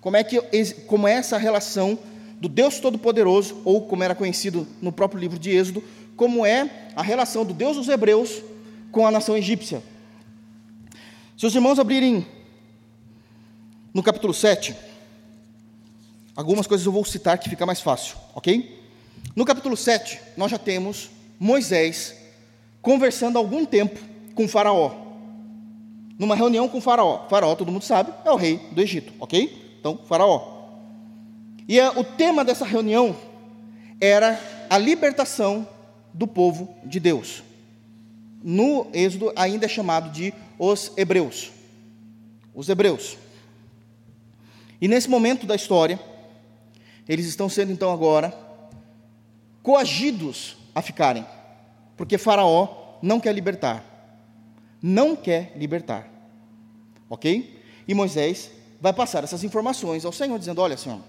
Como é que como é essa relação do Deus Todo-Poderoso, ou como era conhecido no próprio livro de Êxodo, como é a relação do Deus dos Hebreus com a nação egípcia? Se os irmãos abrirem no capítulo 7, Algumas coisas eu vou citar que fica mais fácil, ok? No capítulo 7, nós já temos Moisés conversando algum tempo com Faraó. Numa reunião com Faraó. Faraó, todo mundo sabe, é o rei do Egito, ok? Então, Faraó. E a, o tema dessa reunião era a libertação do povo de Deus. No Êxodo ainda é chamado de os Hebreus. Os Hebreus. E nesse momento da história, eles estão sendo então agora coagidos a ficarem, porque Faraó não quer libertar. Não quer libertar. Ok? E Moisés vai passar essas informações ao Senhor, dizendo: Olha, Senhor,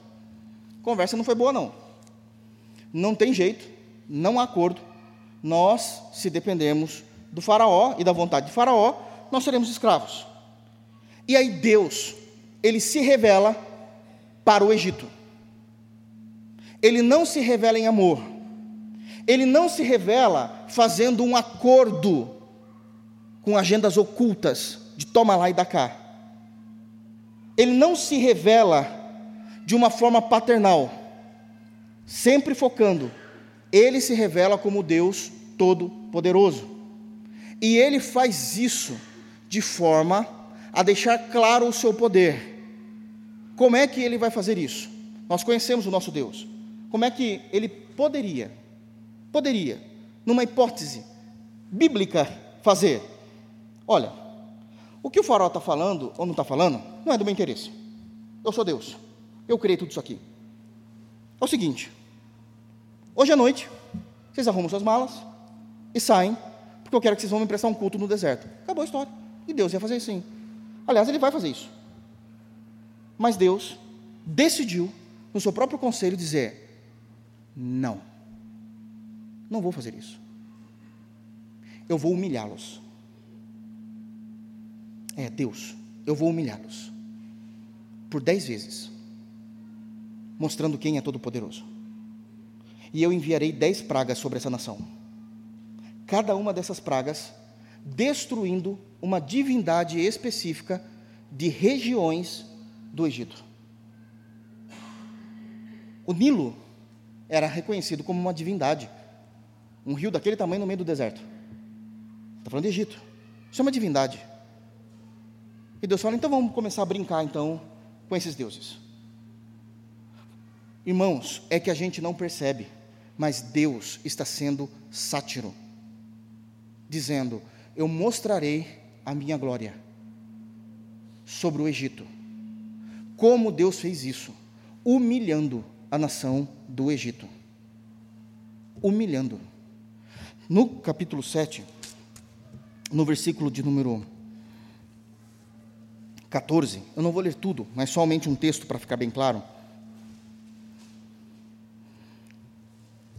conversa não foi boa, não. Não tem jeito, não há acordo. Nós, se dependermos do Faraó e da vontade de Faraó, nós seremos escravos. E aí Deus, ele se revela para o Egito. Ele não se revela em amor. Ele não se revela fazendo um acordo com agendas ocultas de toma lá e dá cá. Ele não se revela de uma forma paternal, sempre focando. Ele se revela como Deus Todo-Poderoso. E ele faz isso de forma a deixar claro o seu poder. Como é que ele vai fazer isso? Nós conhecemos o nosso Deus. Como é que ele poderia, poderia, numa hipótese bíblica, fazer? Olha, o que o farol está falando ou não está falando, não é do meu interesse. Eu sou Deus. Eu criei tudo isso aqui. É o seguinte: hoje à noite, vocês arrumam suas malas e saem, porque eu quero que vocês vão me prestar um culto no deserto. Acabou a história. E Deus ia fazer sim. Aliás, ele vai fazer isso. Mas Deus decidiu, no seu próprio conselho, dizer: não, não vou fazer isso. Eu vou humilhá-los. É, Deus, eu vou humilhá-los por dez vezes, mostrando quem é todo-poderoso. E eu enviarei dez pragas sobre essa nação. Cada uma dessas pragas destruindo uma divindade específica de regiões do Egito. O Nilo era reconhecido como uma divindade, um rio daquele tamanho no meio do deserto. Está falando de Egito. Isso é uma divindade. E Deus fala: então vamos começar a brincar então com esses deuses. Irmãos, é que a gente não percebe, mas Deus está sendo sátiro, dizendo: Eu mostrarei a minha glória sobre o Egito. Como Deus fez isso? Humilhando a nação do Egito. Humilhando. No capítulo 7, no versículo de número 14, eu não vou ler tudo, mas somente um texto para ficar bem claro.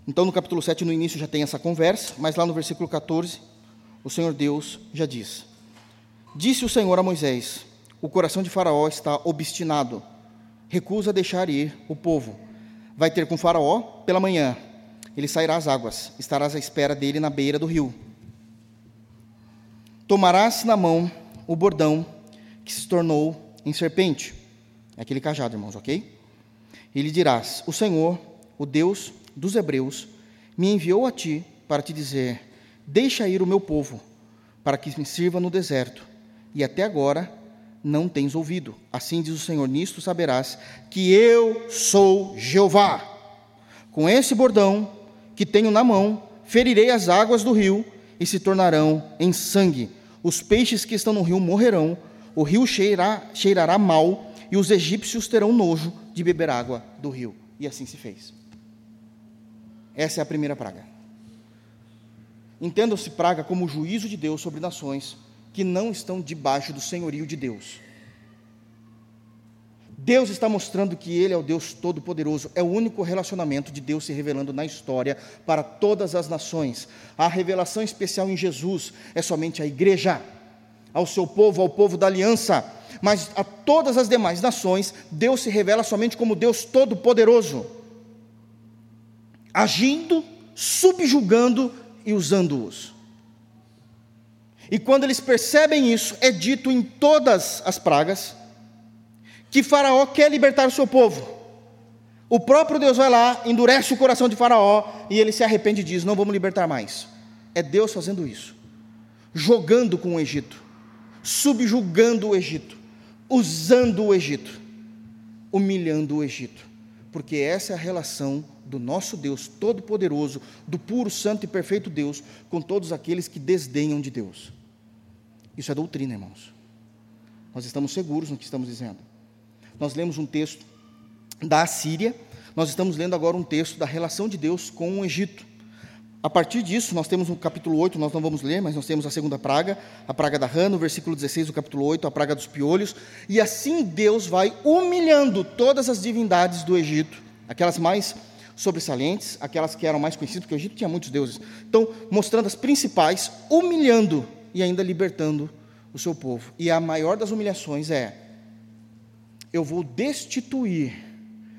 Então, no capítulo 7, no início já tem essa conversa, mas lá no versículo 14, o Senhor Deus já diz: Disse o Senhor a Moisés: o coração de Faraó está obstinado, recusa deixar ir o povo. Vai ter com Faraó pela manhã, ele sairá às águas, estarás à espera dele na beira do rio. Tomarás na mão o bordão que se tornou em serpente, é aquele cajado, irmãos, ok? E lhe dirás: O Senhor, o Deus dos Hebreus, me enviou a ti para te dizer: Deixa ir o meu povo, para que me sirva no deserto. E até agora não tens ouvido. Assim diz o Senhor: Nisto saberás que eu sou Jeová. Com esse bordão que tenho na mão, ferirei as águas do rio e se tornarão em sangue. Os peixes que estão no rio morrerão, o rio cheirará, cheirará mal e os egípcios terão nojo de beber água do rio. E assim se fez. Essa é a primeira praga. Entenda-se praga como o juízo de Deus sobre nações que não estão debaixo do senhorio de Deus. Deus está mostrando que Ele é o Deus Todo-Poderoso, é o único relacionamento de Deus se revelando na história para todas as nações. A revelação especial em Jesus é somente à igreja, ao seu povo, ao povo da aliança, mas a todas as demais nações, Deus se revela somente como Deus Todo-Poderoso, agindo, subjugando e usando-os. E quando eles percebem isso, é dito em todas as pragas que Faraó quer libertar o seu povo. O próprio Deus vai lá, endurece o coração de Faraó e ele se arrepende e diz: Não vamos libertar mais. É Deus fazendo isso, jogando com o Egito, subjugando o Egito, usando o Egito, humilhando o Egito, porque essa é a relação do nosso Deus Todo-Poderoso, do puro, santo e perfeito Deus, com todos aqueles que desdenham de Deus. Isso é doutrina, irmãos. Nós estamos seguros no que estamos dizendo. Nós lemos um texto da Assíria, nós estamos lendo agora um texto da relação de Deus com o Egito. A partir disso, nós temos no capítulo 8, nós não vamos ler, mas nós temos a segunda praga, a praga da rã, no versículo 16 do capítulo 8, a praga dos piolhos, e assim Deus vai humilhando todas as divindades do Egito, aquelas mais sobressalentes, aquelas que eram mais conhecidas, porque o Egito tinha muitos deuses. Então, mostrando as principais, humilhando e ainda libertando o seu povo. E a maior das humilhações é: eu vou destituir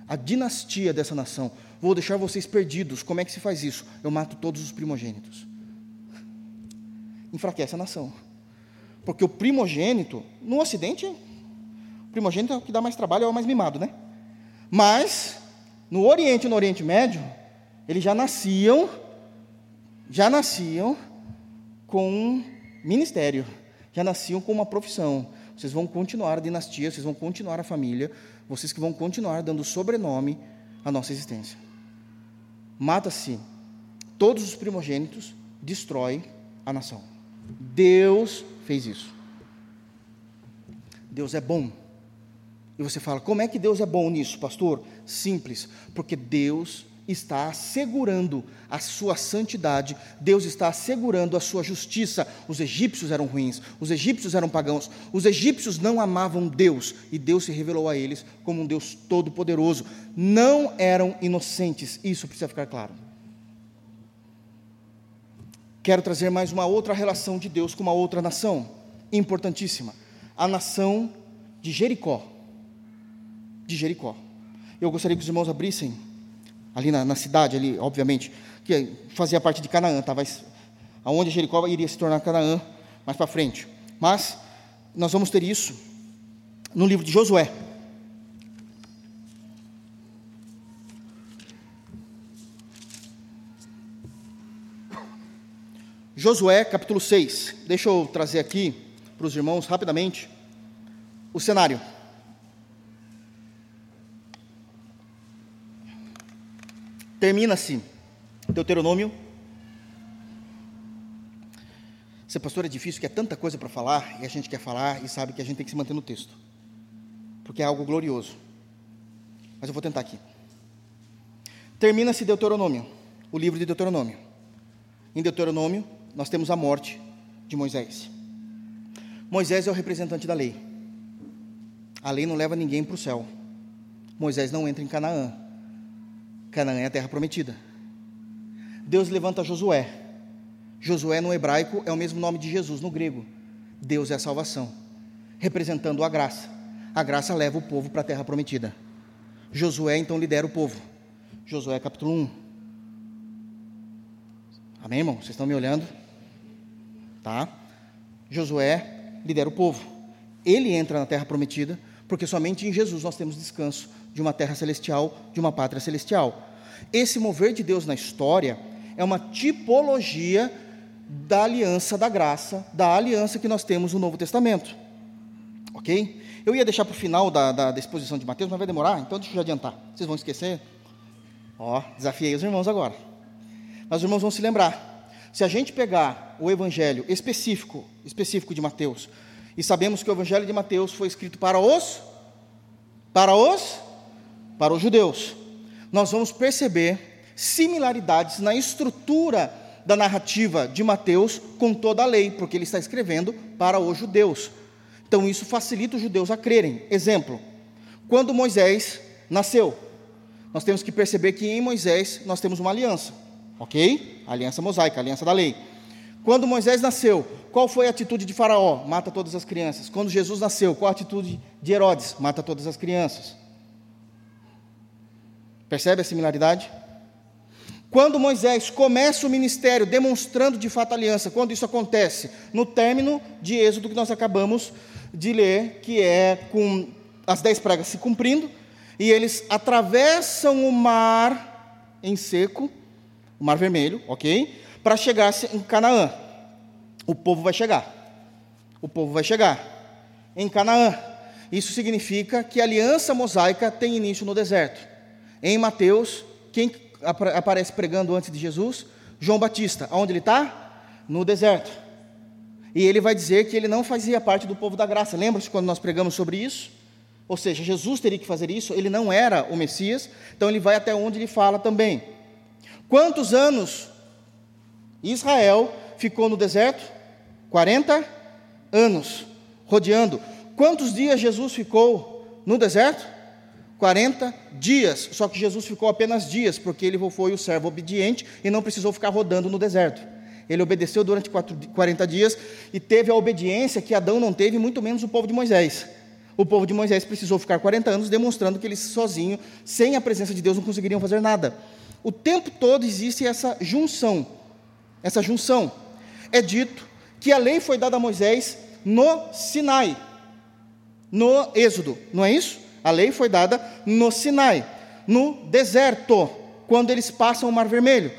a dinastia dessa nação vou deixar vocês perdidos. Como é que se faz isso? Eu mato todos os primogênitos. Enfraquece a nação. Porque o primogênito, no Ocidente, o primogênito é o que dá mais trabalho, é o mais mimado, né? Mas, no Oriente e no Oriente Médio, eles já nasciam, já nasciam com ministério, já nasciam com uma profissão. Vocês vão continuar a dinastia, vocês vão continuar a família, vocês que vão continuar dando sobrenome à nossa existência mata-se todos os primogênitos, destrói a nação. Deus fez isso. Deus é bom. E você fala, como é que Deus é bom nisso, pastor? Simples, porque Deus está assegurando a sua santidade, Deus está assegurando a sua justiça. Os egípcios eram ruins, os egípcios eram pagãos, os egípcios não amavam Deus e Deus se revelou a eles como um Deus todo-poderoso. Não eram inocentes, isso precisa ficar claro. Quero trazer mais uma outra relação de Deus com uma outra nação, importantíssima, a nação de Jericó. De Jericó. Eu gostaria que os irmãos abrissem ali na, na, cidade, ali, obviamente, que fazia parte de Canaã? Mas, aonde Jericó iria se tornar Canaã mais para frente. Mas nós vamos ter isso no livro de Josué. Josué, capítulo 6. Deixa eu trazer aqui para os irmãos rapidamente o cenário. Termina-se Deuteronômio. Ser pastor é difícil, que é tanta coisa para falar, e a gente quer falar e sabe que a gente tem que se manter no texto, porque é algo glorioso. Mas eu vou tentar aqui. Termina-se Deuteronômio, o livro de Deuteronômio. Em Deuteronômio, nós temos a morte de Moisés. Moisés é o representante da lei. A lei não leva ninguém para o céu. Moisés não entra em Canaã. Canaã é a terra prometida. Deus levanta Josué. Josué no hebraico é o mesmo nome de Jesus no grego. Deus é a salvação, representando a graça. A graça leva o povo para a terra prometida. Josué então lidera o povo. Josué capítulo 1. Amém, irmão? Vocês estão me olhando? Tá? Josué lidera o povo. Ele entra na terra prometida, porque somente em Jesus nós temos descanso de uma terra celestial, de uma pátria celestial. Esse mover de Deus na história é uma tipologia da aliança da graça, da aliança que nós temos no Novo Testamento. Ok? Eu ia deixar para o final da, da, da, exposição de Mateus, mas vai demorar, então deixa eu já adiantar. Vocês vão esquecer? Ó, desafiei os irmãos agora. Mas os irmãos vão se lembrar. Se a gente pegar o evangelho específico, específico de Mateus, e sabemos que o evangelho de Mateus foi escrito para os para os para os judeus. Nós vamos perceber similaridades na estrutura da narrativa de Mateus com toda a lei, porque ele está escrevendo para os judeus. Então isso facilita os judeus a crerem. Exemplo: quando Moisés nasceu, nós temos que perceber que em Moisés nós temos uma aliança, ok? Aliança mosaica, aliança da lei. Quando Moisés nasceu, qual foi a atitude de Faraó? Mata todas as crianças. Quando Jesus nasceu, qual a atitude de Herodes? Mata todas as crianças. Percebe a similaridade? Quando Moisés começa o ministério demonstrando de fato a aliança, quando isso acontece? No término de Êxodo que nós acabamos de ler, que é com as dez pragas se cumprindo, e eles atravessam o mar em seco, o mar vermelho, ok? Para chegar em Canaã. O povo vai chegar. O povo vai chegar em Canaã. Isso significa que a aliança mosaica tem início no deserto Em Mateus, quem aparece pregando antes de Jesus? João Batista. Onde ele está? No deserto. E ele vai dizer que ele não fazia parte do povo da graça. Lembra-se quando nós pregamos sobre isso? Ou seja, Jesus teria que fazer isso, ele não era o Messias, então ele vai até onde ele fala também. Quantos anos Israel ficou no deserto? 40 anos, rodeando. Quantos dias Jesus ficou no deserto? 40 dias. Só que Jesus ficou apenas dias, porque ele foi o servo obediente e não precisou ficar rodando no deserto. Ele obedeceu durante 40 dias e teve a obediência que Adão não teve, muito menos o povo de Moisés. O povo de Moisés precisou ficar 40 anos demonstrando que eles sozinhos, sem a presença de Deus, não conseguiriam fazer nada. O tempo todo existe essa junção. Essa junção. É dito que a lei foi dada a Moisés no Sinai, no Êxodo, não é isso? A lei foi dada no Sinai, no deserto, quando eles passam o Mar Vermelho.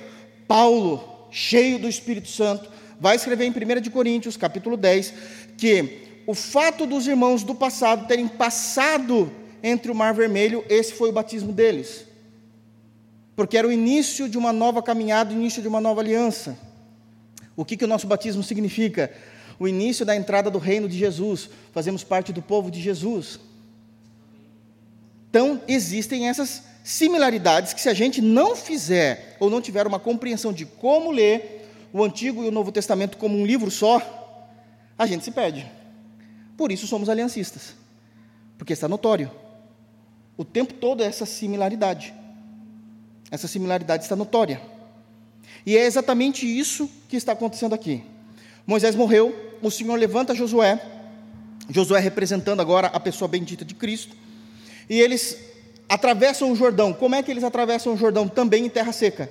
Paulo, cheio do Espírito Santo, vai escrever em 1 de Coríntios, capítulo 10, que o fato dos irmãos do passado terem passado entre o Mar Vermelho, esse foi o batismo deles. Porque era o início de uma nova caminhada, o início de uma nova aliança. O que, que o nosso batismo significa? O início da entrada do reino de Jesus. Fazemos parte do povo de Jesus. Então, existem essas similaridades que, se a gente não fizer ou não tiver uma compreensão de como ler o Antigo e o Novo Testamento como um livro só, a gente se perde. Por isso somos aliancistas, porque está notório. O tempo todo é essa similaridade. Essa similaridade está notória. E é exatamente isso que está acontecendo aqui. Moisés morreu, o Senhor levanta Josué, Josué representando agora a pessoa bendita de Cristo, e eles atravessam o Jordão. Como é que eles atravessam o Jordão? Também em terra seca.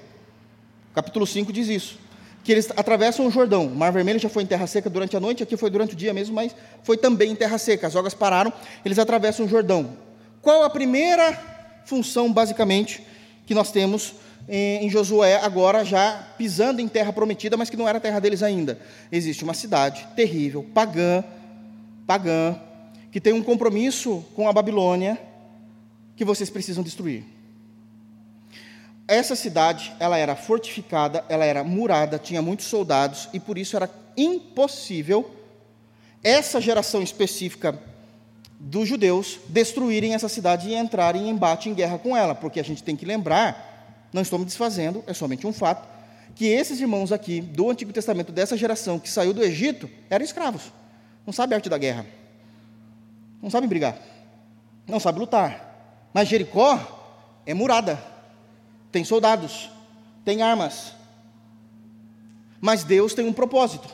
Capítulo 5 diz isso. Que eles atravessam o Jordão. O Mar Vermelho já foi em terra seca durante a noite, aqui foi durante o dia mesmo, mas foi também em terra seca. As águas pararam, eles atravessam o Jordão. Qual a primeira função, basicamente, que nós temos em Josué, agora já pisando em terra prometida, mas que não era terra deles ainda. Existe uma cidade terrível, pagã, pagã, que tem um compromisso com a Babilônia, que vocês precisam destruir. Essa cidade, ela era fortificada, ela era murada, tinha muitos soldados e por isso era impossível essa geração específica dos judeus destruírem essa cidade e entrarem em embate, em guerra com ela, porque a gente tem que lembrar não estou me desfazendo, é somente um fato, que esses irmãos aqui do Antigo Testamento, dessa geração que saiu do Egito, eram escravos. Não sabem a arte da guerra. Não sabem brigar. Não sabem lutar. Mas Jericó é murada. Tem soldados. Tem armas. Mas Deus tem um propósito.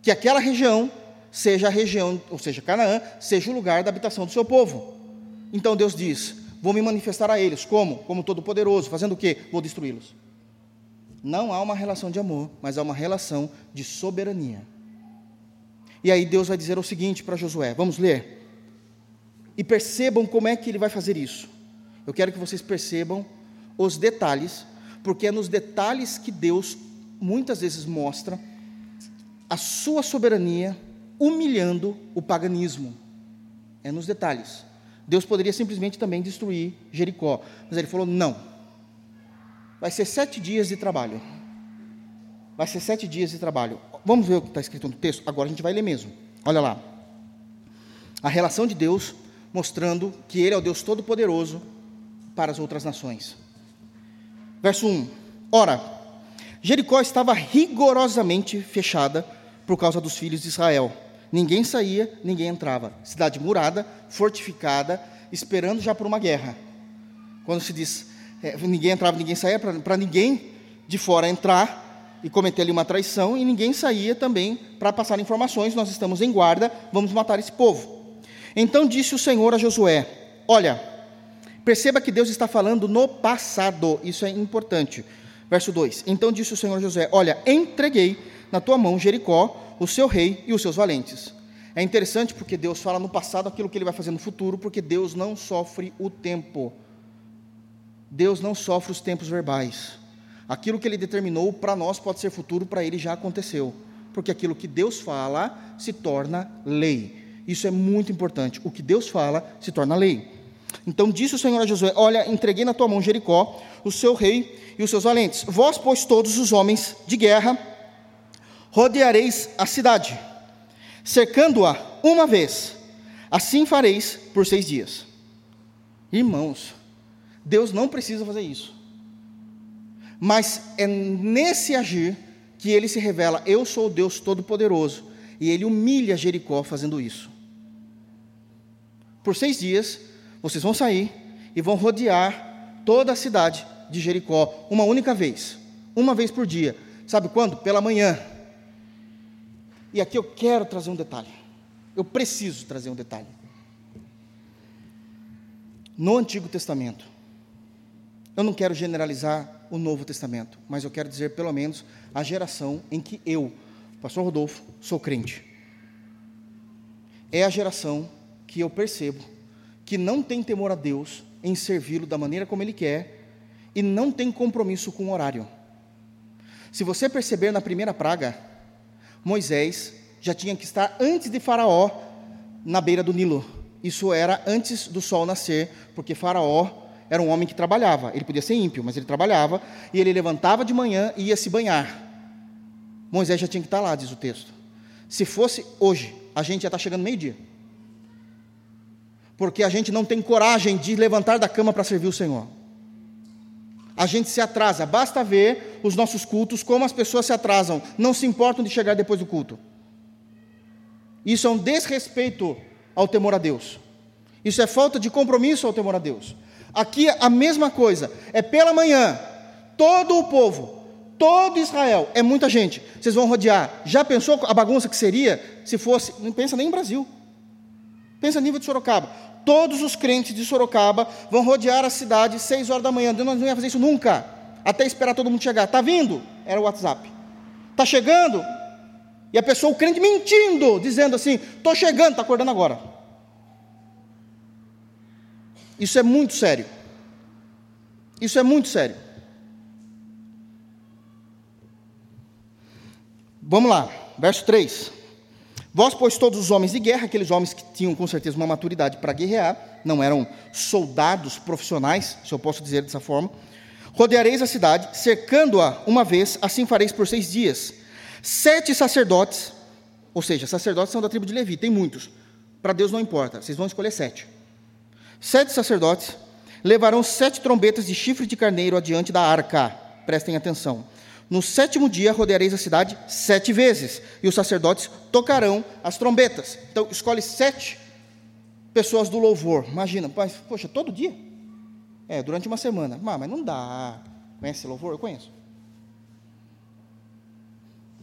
Que aquela região seja a região, ou seja, Canaã, seja o lugar da habitação do seu povo. Então Deus diz: vou me manifestar a eles. Como? Como todo-poderoso. Fazendo o quê? Vou destruí-los. Não há uma relação de amor, mas há uma relação de soberania. E aí Deus vai dizer o seguinte para Josué: vamos ler. E percebam como é que ele vai fazer isso. Eu quero que vocês percebam os detalhes, porque é nos detalhes que Deus muitas vezes mostra a sua soberania humilhando o paganismo. É nos detalhes. Deus poderia simplesmente também destruir Jericó. Mas ele falou: não. Vai ser sete dias de trabalho. Vai ser sete dias de trabalho. Vamos ver o que está escrito no texto? Agora a gente vai ler mesmo. Olha lá. A relação de Deus mostrando que Ele é o Deus Todo-Poderoso para as outras nações. Verso 1: Ora, Jericó estava rigorosamente fechada por causa dos filhos de Israel Ninguém saía, ninguém entrava. Cidade murada, fortificada, esperando já por uma guerra. Quando se diz é, ninguém entrava, ninguém saía, para ninguém de fora entrar e cometer ali uma traição, e ninguém saía também para passar informações: nós estamos em guarda, vamos matar esse povo. Então disse o Senhor a Josué: Olha, perceba que Deus está falando no passado, isso é importante. Verso 2: Então disse o Senhor a Josué: Olha, entreguei na tua mão Jericó o seu rei e os seus valentes. É interessante porque Deus fala no passado aquilo que ele vai fazer no futuro, porque Deus não sofre o tempo. Deus não sofre os tempos verbais. Aquilo que ele determinou para nós pode ser futuro, para ele já aconteceu. Porque aquilo que Deus fala se torna lei. Isso é muito importante. O que Deus fala se torna lei. Então disse o Senhor a Josué: Olha, entreguei na tua mão Jericó, o seu rei e os seus valentes. Vós, pois, todos os homens de guerra, rodeareis a cidade, cercando-a uma vez. Assim fareis por seis dias. Irmãos, Deus não precisa fazer isso. Mas é nesse agir que ele se revela: Eu sou o Deus Todo-Poderoso. E ele humilha Jericó fazendo isso. Por seis dias, vocês vão sair e vão rodear toda a cidade de Jericó, uma única vez, uma vez por dia. Sabe quando? Pela manhã. E aqui eu quero trazer um detalhe. Eu preciso trazer um detalhe. No Antigo Testamento, eu não quero generalizar o Novo Testamento, mas eu quero dizer pelo menos a geração em que eu, Pastor Rodolfo, sou crente. É a geração que eu percebo que não tem temor a Deus em servi-lo da maneira como ele quer e não tem compromisso com o horário. Se você perceber na primeira praga, Moisés já tinha que estar antes de Faraó na beira do Nilo. Isso era antes do sol nascer, porque Faraó era um homem que trabalhava. Ele podia ser ímpio, mas ele trabalhava e ele levantava de manhã e ia se banhar. Moisés já tinha que estar lá, diz o texto. Se fosse hoje, a gente já está chegando meio-dia porque a gente não tem coragem de levantar da cama para servir o Senhor. A gente se atrasa, basta ver os nossos cultos, como as pessoas se atrasam, não se importam de chegar depois do culto. Isso é um desrespeito ao temor a Deus. Isso é falta de compromisso ao temor a Deus. Aqui a mesma coisa, é pela manhã, todo o povo, todo Israel, é muita gente, vocês vão rodear. Já pensou a bagunça que seria se fosse, não pensa nem em Brasil. Pensa nível de Sorocaba. Todos os crentes de Sorocaba vão rodear a cidade seis horas da manhã. Nós não ia fazer isso nunca. Até esperar todo mundo chegar. Está vindo? Era o WhatsApp. Está chegando? E a pessoa, o crente mentindo, dizendo assim: estou chegando, está acordando agora. Isso é muito sério. Isso é muito sério. Vamos lá, verso 3. Vós, pois, todos os homens de guerra, aqueles homens que tinham com certeza uma maturidade para guerrear, não eram soldados profissionais, se eu posso dizer dessa forma, rodeareis a cidade, cercando-a uma vez, assim fareis por seis dias. Sete sacerdotes, ou seja, sacerdotes são da tribo de Levi, tem muitos. Para Deus não importa, vocês vão escolher sete. Sete sacerdotes levarão sete trombetas de chifre de carneiro adiante da arca. Prestem atenção. No sétimo dia rodeareis a cidade sete vezes, e os sacerdotes tocarão as trombetas. Então, escolhe sete pessoas do louvor. Imagina, poxa, todo dia? É, durante uma semana. Mas não dá. Conhece louvor? Eu conheço.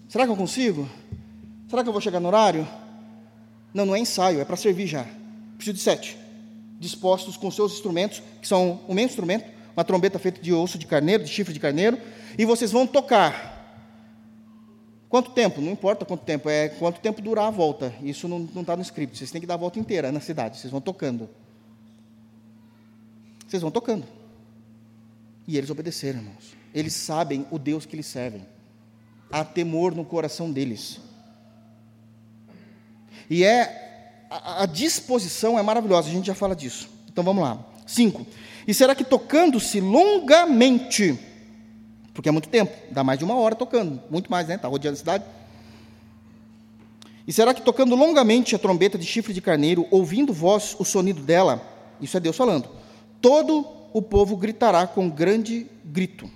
Será que eu consigo? Será que eu vou chegar no horário? Não, não é ensaio, é para servir já. Preciso de sete. Dispostos com seus instrumentos, que são o mesmo instrumento, uma trombeta feita de osso de carneiro, de chifre de carneiro, e vocês vão tocar. Quanto tempo? Não importa quanto tempo, é quanto tempo durar a volta. Isso não está no script. Vocês têm que dar a volta inteira na cidade. Vocês vão tocando. Vocês vão tocando. E eles obedeceram, irmãos. Eles sabem o Deus que eles servem. Há temor no coração deles. E é a, a disposição é maravilhosa. A gente já fala disso. Então vamos lá. Cinco. E será que tocando-se longamente porque é muito tempo, dá mais de uma hora tocando, muito mais, né? Está rodeando a cidade. E será que tocando longamente a trombeta de chifre de carneiro, ouvindo vós o sonido dela, isso é Deus falando, todo o povo gritará com grande grito.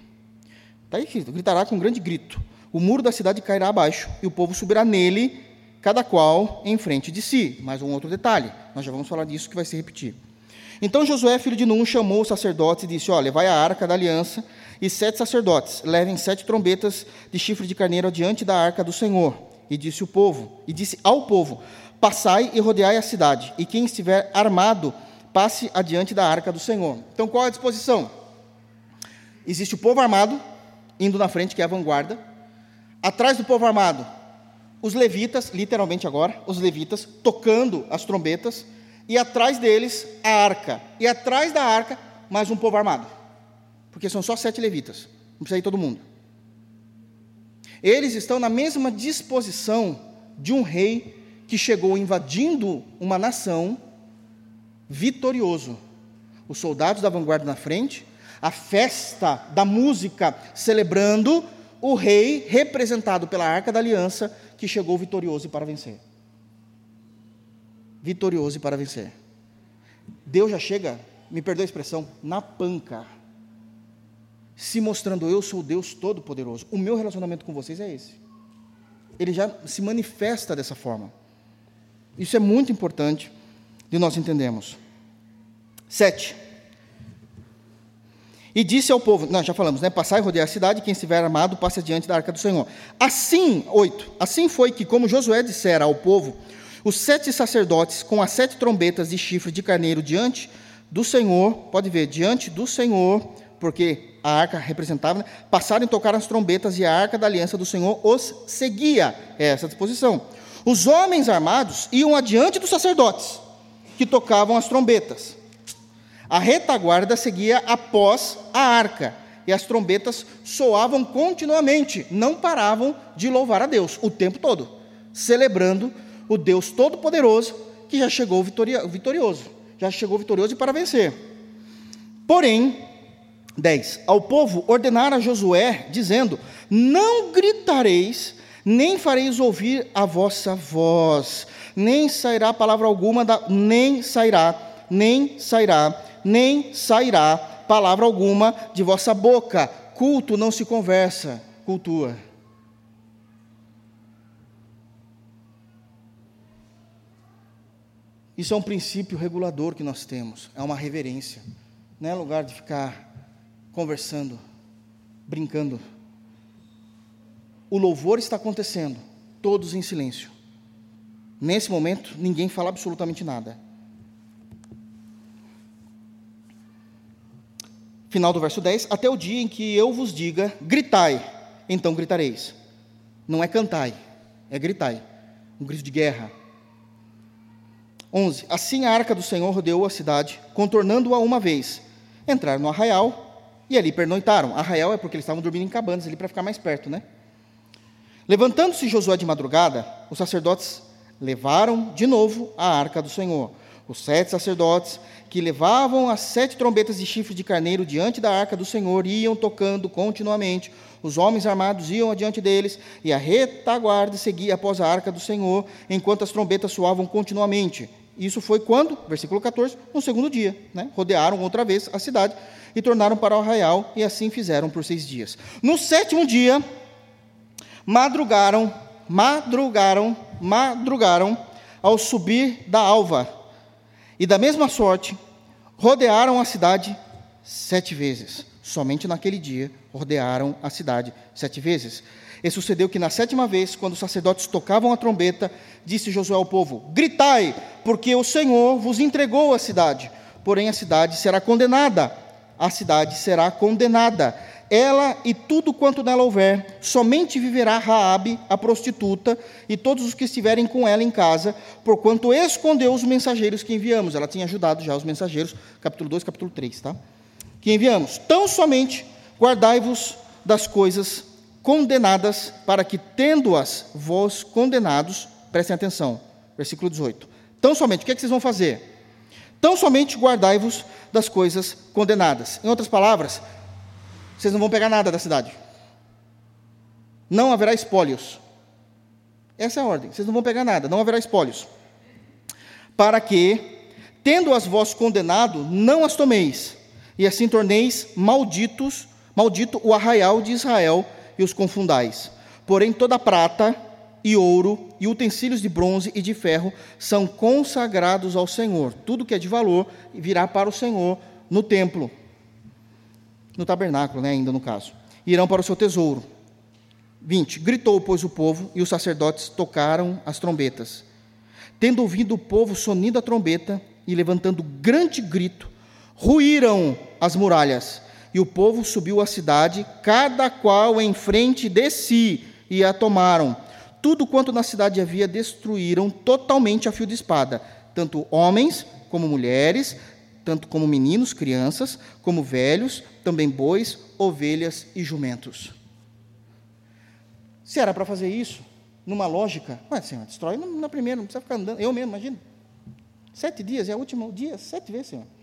Está escrito, gritará com grande grito. O muro da cidade cairá abaixo, e o povo subirá nele, cada qual em frente de si. Mais um outro detalhe, nós já vamos falar disso que vai se repetir. Então Josué, filho de Nun, chamou os sacerdotes e disse: Olha, vai a arca da aliança e sete sacerdotes levem sete trombetas de chifre de carneiro adiante da arca do Senhor. E disse o povo, e disse ao povo: Passai e rodeai a cidade, e quem estiver armado, passe adiante da arca do Senhor. Então, qual é a disposição? Existe o povo armado, indo na frente, que é a vanguarda. Atrás do povo armado, os levitas, literalmente agora, os levitas, tocando as trombetas. E atrás deles, a arca. E atrás da arca, mais um povo armado porque são só sete levitas, não precisa ir todo mundo. Eles estão na mesma disposição de um rei que chegou invadindo uma nação vitorioso. os soldados da vanguarda na frente, a festa da música celebrando o rei representado pela arca da aliança que chegou vitorioso para vencer. Vitorioso para vencer. Deus já chega, me perdoe a expressão, na panca, se mostrando eu sou Deus todo-poderoso. O meu relacionamento com vocês é esse. Ele já se manifesta dessa forma. Isso é muito importante de nós entendermos. Sete. E disse ao povo, nós já falamos, né? Passai e rodear a cidade, quem estiver armado, passe adiante da arca do Senhor. Assim, oito, assim foi que, como Josué dissera ao povo, os sete sacerdotes, com as sete trombetas de chifre de carneiro diante do Senhor, pode ver, diante do Senhor, porque a arca representava, né? passaram e tocaram as trombetas, e a arca da aliança do Senhor os seguia. É essa disposição. Os homens armados iam adiante dos sacerdotes, que tocavam as trombetas. A retaguarda seguia após a arca, e as trombetas soavam continuamente, não paravam de louvar a Deus o tempo todo, celebrando o Deus Todo-Poderoso que já chegou vitorioso, já chegou vitorioso para vencer. Porém, 10: Ao povo ordenara Josué, dizendo: Não gritareis, nem fareis ouvir a vossa voz, nem sairá palavra alguma, da, nem sairá, nem sairá nem sairá palavra alguma de vossa boca. Culto não se conversa, cultua. Isso é um princípio regulador que nós temos, é uma reverência. Não é lugar de ficar conversando, brincando. O louvor está acontecendo, todos em silêncio. Nesse momento, ninguém fala absolutamente nada. final do verso 10, até o dia em que eu vos diga, gritai, então gritareis. Não é cantai, é gritai. Um grito de guerra. 11. Assim a arca do Senhor rodeou a cidade, contornando-a uma vez. Entraram no arraial e ali pernoitaram. Arraial é porque eles estavam dormindo em cabanas ali para ficar mais perto, né? Levantando-se Josué de madrugada, os sacerdotes levaram de novo a arca do Senhor os sete sacerdotes que levavam as sete trombetas de chifre de carneiro diante da arca do Senhor iam tocando continuamente. Os homens armados iam adiante deles, e a retaguarda seguia após a arca do Senhor, enquanto as trombetas soavam continuamente. Isso foi quando, versículo 14, no segundo dia, né? rodearam outra vez a cidade e tornaram para o arraial, e assim fizeram por seis dias. No sétimo dia, madrugaram, madrugaram, madrugaram, ao subir da alva, e da mesma sorte, rodearam a cidade sete vezes. Somente naquele dia rodearam a cidade sete vezes. E sucedeu que na sétima vez, quando os sacerdotes tocavam a trombeta, disse Josué ao povo: Gritai, porque o Senhor vos entregou a cidade. Porém, a cidade será condenada. A cidade será condenada ela e tudo quanto nela houver, somente viverá Raabe, a prostituta, e todos os que estiverem com ela em casa, porquanto escondeu os mensageiros que enviamos. Ela tinha ajudado já os mensageiros, capítulo 2, capítulo 3, tá? Que enviamos. Tão somente guardai-vos das coisas condenadas, para que, tendo-as vós condenados, prestem atenção, versículo 18. Tão somente, o que, é que vocês vão fazer? Tão somente guardai-vos das coisas condenadas. Em outras palavras, vocês não vão pegar nada da cidade. Não haverá espólios. Essa é a ordem. Vocês não vão pegar nada, não haverá espólios. Para que, tendo as vós condenado, não as tomeis, e assim torneis malditos, maldito o arraial de Israel e os confundais. Porém, toda prata e ouro e utensílios de bronze e de ferro são consagrados ao Senhor. Tudo que é de valor virá para o Senhor no templo no tabernáculo, né, ainda no caso. Irão para o seu tesouro. 20. Gritou, pois, o povo, e os sacerdotes tocaram as trombetas. Tendo ouvido o povo sonindo a trombeta e levantando grande grito, ruíram as muralhas, e o povo subiu à cidade, cada qual em frente de si, e a tomaram. Tudo quanto na cidade havia destruíram totalmente a fio de espada, tanto homens como mulheres, tanto como meninos, crianças, como velhos, também bois, ovelhas e jumentos. Se era para fazer isso, numa lógica, ué, Senhor, destrói na primeira, não precisa ficar andando. Eu mesmo, imagina. Sete dias, é o último dia, sete vezes, Senhor.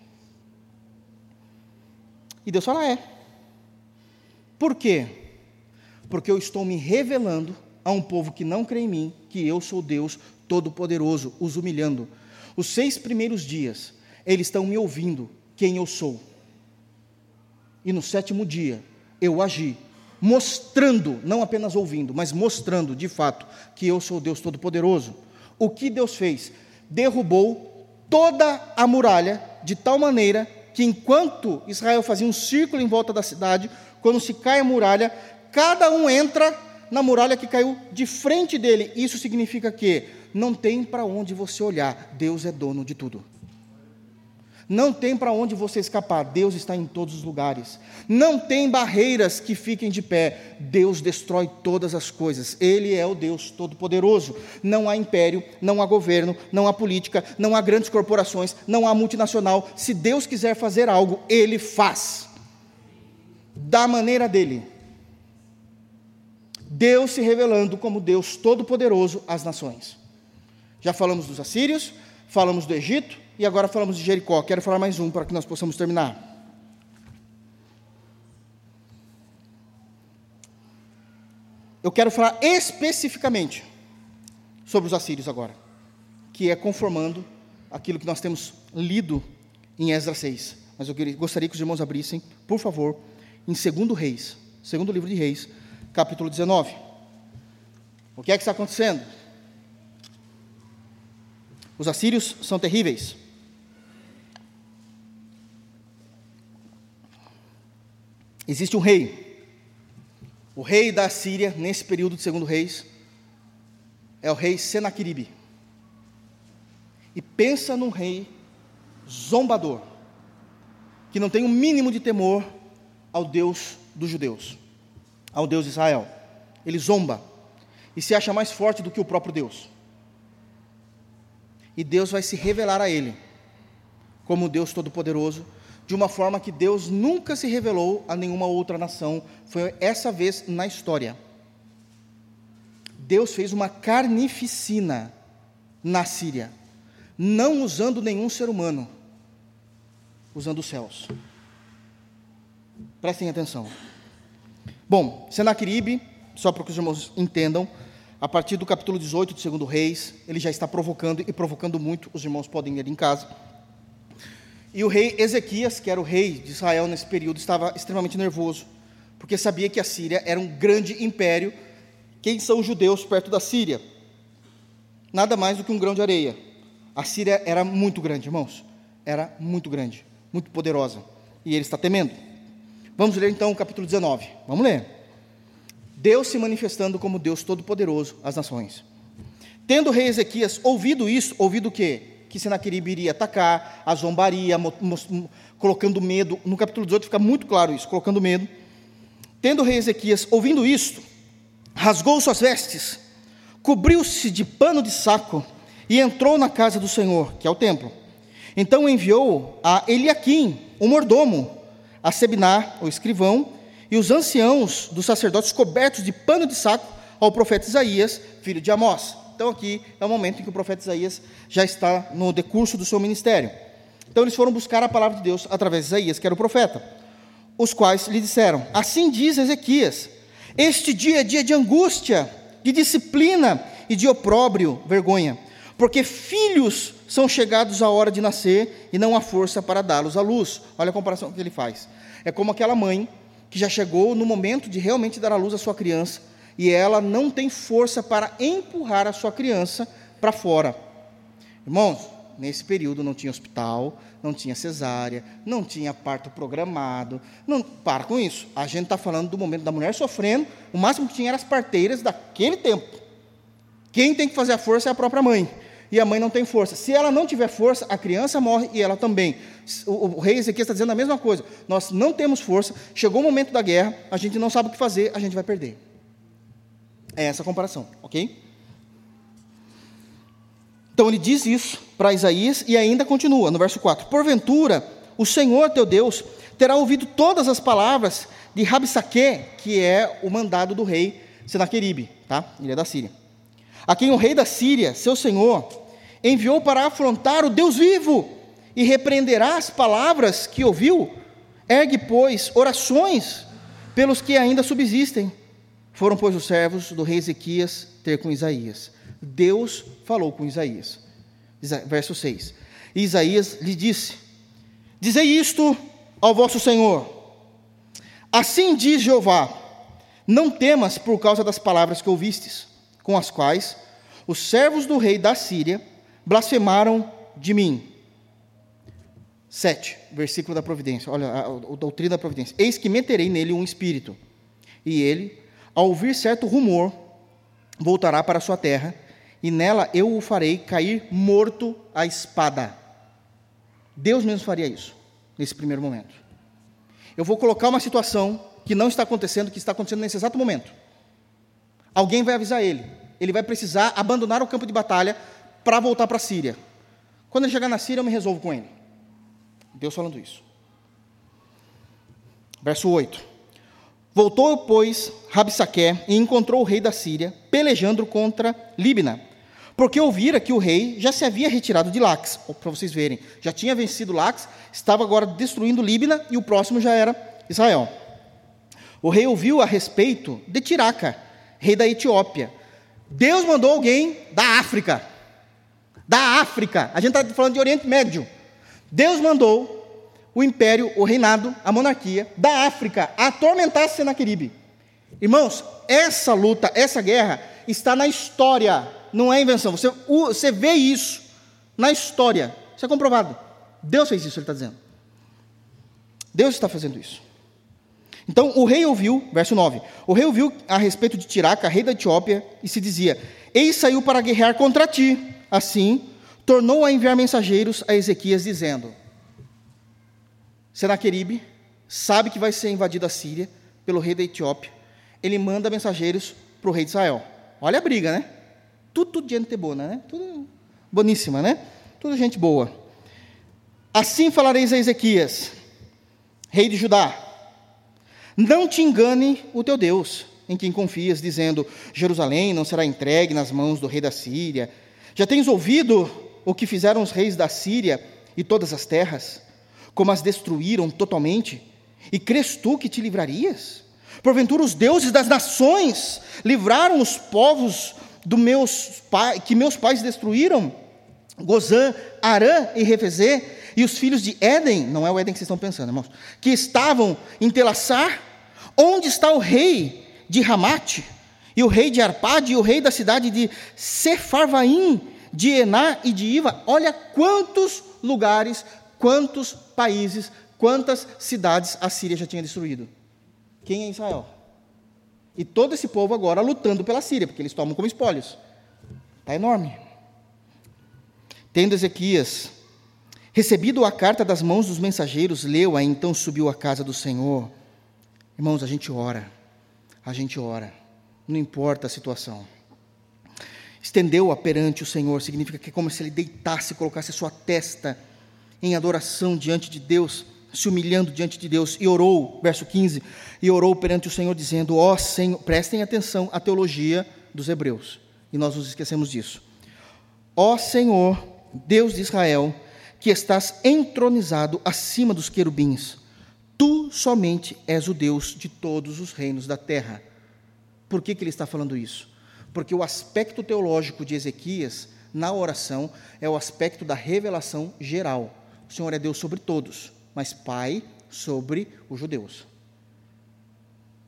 E Deus fala: É. Por quê? Porque eu estou me revelando a um povo que não crê em mim, que eu sou Deus Todo-Poderoso, os humilhando. Os seis primeiros dias, eles estão me ouvindo quem eu sou. E no sétimo dia, eu agi, mostrando, não apenas ouvindo, mas mostrando de fato que eu sou Deus Todo-Poderoso. O que Deus fez? Derrubou toda a muralha de tal maneira que enquanto Israel fazia um círculo em volta da cidade, quando se cai a muralha, cada um entra na muralha que caiu de frente dele. Isso significa que não tem para onde você olhar, Deus é dono de tudo. Não tem para onde você escapar, Deus está em todos os lugares. Não tem barreiras que fiquem de pé, Deus destrói todas as coisas. Ele é o Deus Todo-Poderoso. Não há império, não há governo, não há política, não há grandes corporações, não há multinacional. Se Deus quiser fazer algo, Ele faz, da maneira dele. Deus se revelando como Deus Todo-Poderoso às nações. Já falamos dos assírios, falamos do Egito, e agora falamos de Jericó. Quero falar mais um para que nós possamos terminar. Eu quero falar especificamente sobre os assírios agora, que é conformando aquilo que nós temos lido em Esdras 6. Mas eu gostaria que os irmãos abrissem, por favor, em 2 Reis, segundo livro de Reis, capítulo 19. O que é que está acontecendo? Os assírios são terríveis. Existe um rei. O rei da Síria, nesse período de segundo reis, é o rei Senaqueribe. E pensa num rei zombador, que não tem o um mínimo de temor ao Deus dos judeus, ao Deus de Israel. Ele zomba e se acha mais forte do que o próprio Deus. E Deus vai se revelar a ele como Deus Todo-Poderoso de uma forma que Deus nunca se revelou a nenhuma outra nação. Foi essa vez na história. Deus fez uma carnificina na Síria, não usando nenhum ser humano, usando os céus. Prestem atenção. Bom, Senaqueribe, só para que os irmãos entendam, a partir do capítulo 18 de 2 Reis, ele já está provocando e provocando muito, os irmãos podem ir em casa e o rei Ezequias, que era o rei de Israel nesse período, estava extremamente nervoso, porque sabia que a Síria era um grande império. Quem são os judeus perto da Síria? Nada mais do que um grão de areia. A Síria era muito grande, irmãos. Era muito grande, muito poderosa. E ele está temendo. Vamos ler então o capítulo 19. Vamos ler. Deus se manifestando como Deus Todo-Poderoso às nações. Tendo o rei Ezequias ouvido isso, ouvido o quê? Que Senaqueribe iria atacar, a zombaria, colocando medo. No capítulo 18 fica muito claro isso, colocando medo. Tendo o rei Ezequias ouvindo isto, rasgou suas vestes, cobriu-se de pano de saco e entrou na casa do Senhor, que é o templo. Então enviou a Eliaquim, o mordomo, a Sebiná, o escrivão, e os anciãos dos sacerdotes cobertos de pano de saco ao profeta Isaías, filho de Amós. Então, aqui é o momento em que o profeta Isaías já está no decurso do seu ministério. Então, eles foram buscar a palavra de Deus através de Isaías, que era o profeta, os quais lhe disseram: Assim diz Ezequias: Este dia é dia de angústia, de disciplina e de opróbrio, vergonha, porque filhos são chegados à hora de nascer e não há força para dá-los à luz. Olha a comparação que ele faz. É como aquela mãe que já chegou no momento de realmente dar à luz à sua criança e ela não tem força para empurrar a sua criança para fora. Irmãos, nesse período não tinha hospital, não tinha cesárea, não tinha parto programado. Não, para com isso. A gente está falando do momento da mulher sofrendo, o máximo que tinha eram as parteiras daquele tempo. Quem tem que fazer a força é a própria mãe. E a mãe não tem força. Se ela não tiver força, a criança morre e ela também. O, o rei Ezequiel está dizendo a mesma coisa. Nós não temos força, chegou o momento da guerra, a gente não sabe o que fazer, a gente vai perder. É essa a comparação, ok? Então ele diz isso para Isaías e ainda continua no verso 4: Porventura, o Senhor teu Deus terá ouvido todas as palavras de Rabsaque, que é o mandado do rei Senaqueribe, tá? Ele é da Síria. A quem o rei da Síria, seu senhor, enviou para afrontar o Deus vivo e repreenderá as palavras que ouviu. Ergue, pois, orações pelos que ainda subsistem. Foram, pois, os servos do rei Ezequias ter com Isaías. Deus falou com Isaías. Verso 6. E Isaías lhe disse: Dizei isto ao vosso Senhor. Assim diz Jeová: Não temas por causa das palavras que ouvistes, com as quais os servos do rei da Síria blasfemaram de mim. 7, versículo da providência. Olha, a, a, a doutrina da providência. Eis que meterei nele um espírito, e ele, ao ouvir certo rumor, voltará para sua terra, e nela eu o farei cair morto à espada. Deus mesmo faria isso, nesse primeiro momento. Eu vou colocar uma situação que não está acontecendo, que está acontecendo nesse exato momento. Alguém vai avisar ele. Ele vai precisar abandonar o campo de batalha para voltar para a Síria. Quando ele chegar na Síria, eu me resolvo com ele. Deus falando isso. Verso 8. Voltou, pois, Rabsaque e encontrou o rei da Síria, pelejando contra Líbina, porque ouvira que o rei já se havia retirado de Lax, para vocês verem, já tinha vencido Lax, estava agora destruindo Líbina e o próximo já era Israel. O rei ouviu a respeito de Tiraca, rei da Etiópia. Deus mandou alguém da África. Da África. A gente está falando de Oriente Médio. Deus mandou o império, o reinado, a monarquia da África atormentar Senaqueribe. Irmãos, essa luta, essa guerra está na história, não é invenção. Você, você vê isso na história. Isso é comprovado. Deus fez isso, ele está dizendo. Deus está fazendo isso. Então o rei ouviu, verso 9: o rei ouviu a respeito de Tiraca, rei da Etiópia, e se dizia: Eis saiu para guerrear contra ti. Assim, tornou a enviar mensageiros a Ezequias, dizendo: Senaqueribe sabe que vai ser invadida a Síria pelo rei da Etiópia. Ele manda mensageiros para o rei de Israel. Olha a briga, né? Tudo, gente boa, né? Tudo boníssima, né? Tudo gente boa. Assim falareis a Ezequias, rei de Judá: Não te engane o teu Deus, em quem confias, dizendo: Jerusalém não será entregue nas mãos do rei da Síria. Já tens ouvido o que fizeram os reis da Síria e todas as terras? Como as destruíram totalmente? E crês tu que te livrarias? Porventura os deuses das nações livraram os povos do meus que meus pais destruíram? Gozã, Arã e Refezê, e os filhos de Éden, não é o Éden que vocês estão pensando, irmãos, que estavam em Telassar? Onde está o rei de Ramate? E o rei de Arpade, e o rei da cidade de Sefarvaim, de Ená e de Iva? Olha quantos lugares quantos países, quantas cidades a Síria já tinha destruído. Quem é Israel? E todo esse povo agora lutando pela Síria, porque eles tomam como espólios. Está enorme. Tendo Ezequias recebido a carta das mãos dos mensageiros, leu-a, então subiu à casa do Senhor. Irmãos, a gente ora, a gente ora, não importa a situação. Estendeu-a perante o Senhor, significa que é como se ele deitasse, colocasse a sua testa em adoração diante de Deus, se humilhando diante de Deus, e orou, verso 15, e orou perante o Senhor, dizendo: Ó oh, Senhor, prestem atenção à teologia dos hebreus, e nós nos esquecemos disso. Ó oh, Senhor, Deus de Israel, que estás entronizado acima dos querubins, tu somente és o Deus de todos os reinos da terra. Por que, que ele está falando isso? Porque o aspecto teológico de Ezequias na oração é o aspecto da revelação geral. O Senhor é Deus sobre todos, mas Pai sobre os judeus.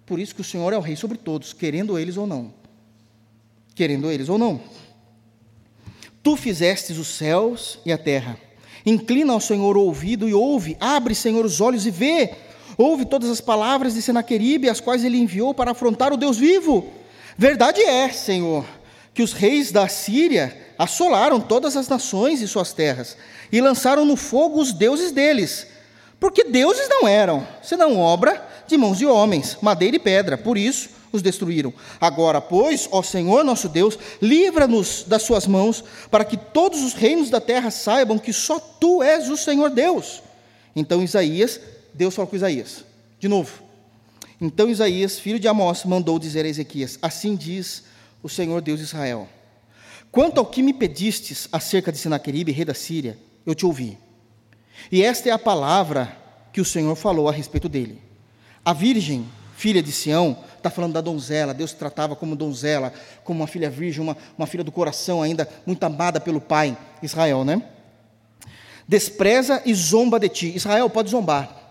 Por isso que o Senhor é o Rei sobre todos, querendo eles ou não. Querendo eles ou não. Tu fizestes os céus e a terra. Inclina ao Senhor o ouvido e ouve. Abre, Senhor, os olhos e vê. Ouve todas as palavras de Senaqueribe, as quais ele enviou para afrontar o Deus vivo. Verdade é, Senhor, que os reis da Síria assolaram todas as nações e suas terras e lançaram no fogo os deuses deles, porque deuses não eram, senão obra de mãos de homens, madeira e pedra, por isso os destruíram. Agora, pois, ó Senhor nosso Deus, livra-nos das suas mãos, para que todos os reinos da terra saibam que só tu és o Senhor Deus. Então Isaías, Deus falou com Isaías, de novo. Então Isaías, filho de Amós, mandou dizer a Ezequias: Assim diz o Senhor Deus de Israel: Quanto ao que me pedistes acerca de Senaqueribe, rei da Síria, eu te ouvi. E esta é a palavra que o Senhor falou a respeito dele. A virgem, filha de Sião, está falando da donzela. Deus tratava como donzela, como uma filha virgem, uma, uma filha do coração ainda muito amada pelo pai, Israel, né? Despreza e zomba de ti. Israel pode zombar.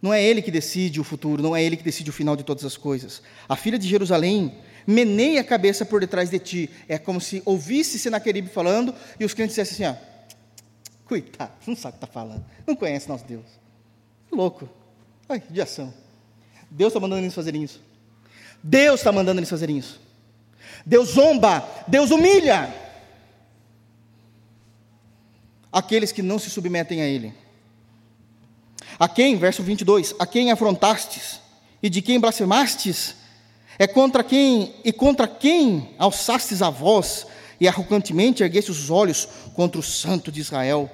Não é ele que decide o futuro, não é ele que decide o final de todas as coisas. A filha de Jerusalém meneia a cabeça por detrás de ti. É como se ouvisse Senaqueribe falando e os crentes dissessem assim: ó, coitado, não sabe o que está falando, não conhece nosso Deus. Louco. Ai, de ação. Deus está mandando eles fazerem isso. Deus está mandando eles fazerem isso. Deus zomba, Deus humilha aqueles que não se submetem a Ele. A quem, verso 22, a quem afrontastes e de quem blasfemastes, é contra quem e contra quem alçastes a voz e arrogantemente erguestes os olhos contra o santo de Israel.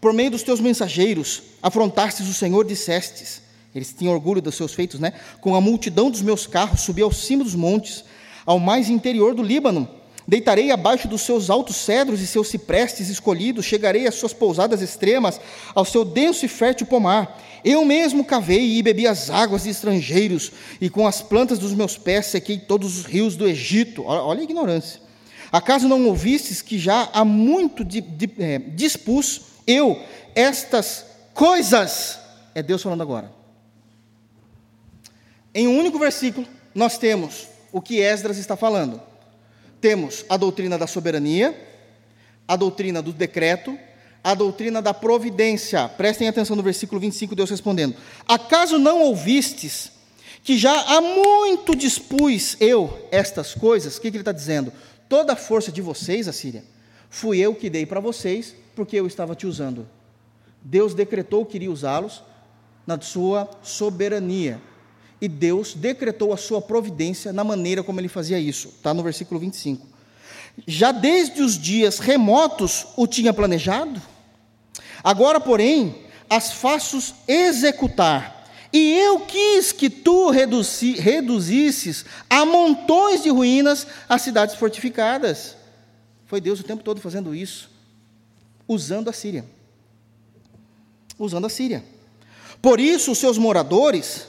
Por meio dos teus mensageiros afrontastes o Senhor, dissestes, eles tinham orgulho dos seus feitos, né? Com a multidão dos meus carros subi ao cimo dos montes, ao mais interior do Líbano. Deitarei abaixo dos seus altos cedros e seus ciprestes escolhidos, chegarei às suas pousadas extremas, ao seu denso e fértil pomar. Eu mesmo cavei e bebi as águas de estrangeiros, e com as plantas dos meus pés sequei todos os rios do Egito. Olha a ignorância. Acaso não ouvistes que já há muito de, de, é, dispus eu estas coisas? É Deus falando agora. Em um único versículo, nós temos o que Esdras está falando. Temos a doutrina da soberania, a doutrina do decreto, a doutrina da providência. Prestem atenção no versículo 25, Deus respondendo: Acaso não ouvistes que já há muito dispus eu estas coisas? O que, que ele está dizendo? Toda a força de vocês, Assíria, fui eu que dei para vocês, porque eu estava te usando. Deus decretou que iria usá-los na sua soberania e Deus decretou a sua providência na maneira como ele fazia isso. Está no versículo 25. Já desde os dias remotos o tinha planejado, agora, porém, as faço executar. E eu quis que tu reduzi, reduzisses a montões de ruínas as cidades fortificadas. Foi Deus o tempo todo fazendo isso, usando a Síria. Usando a Síria. Por isso, os seus moradores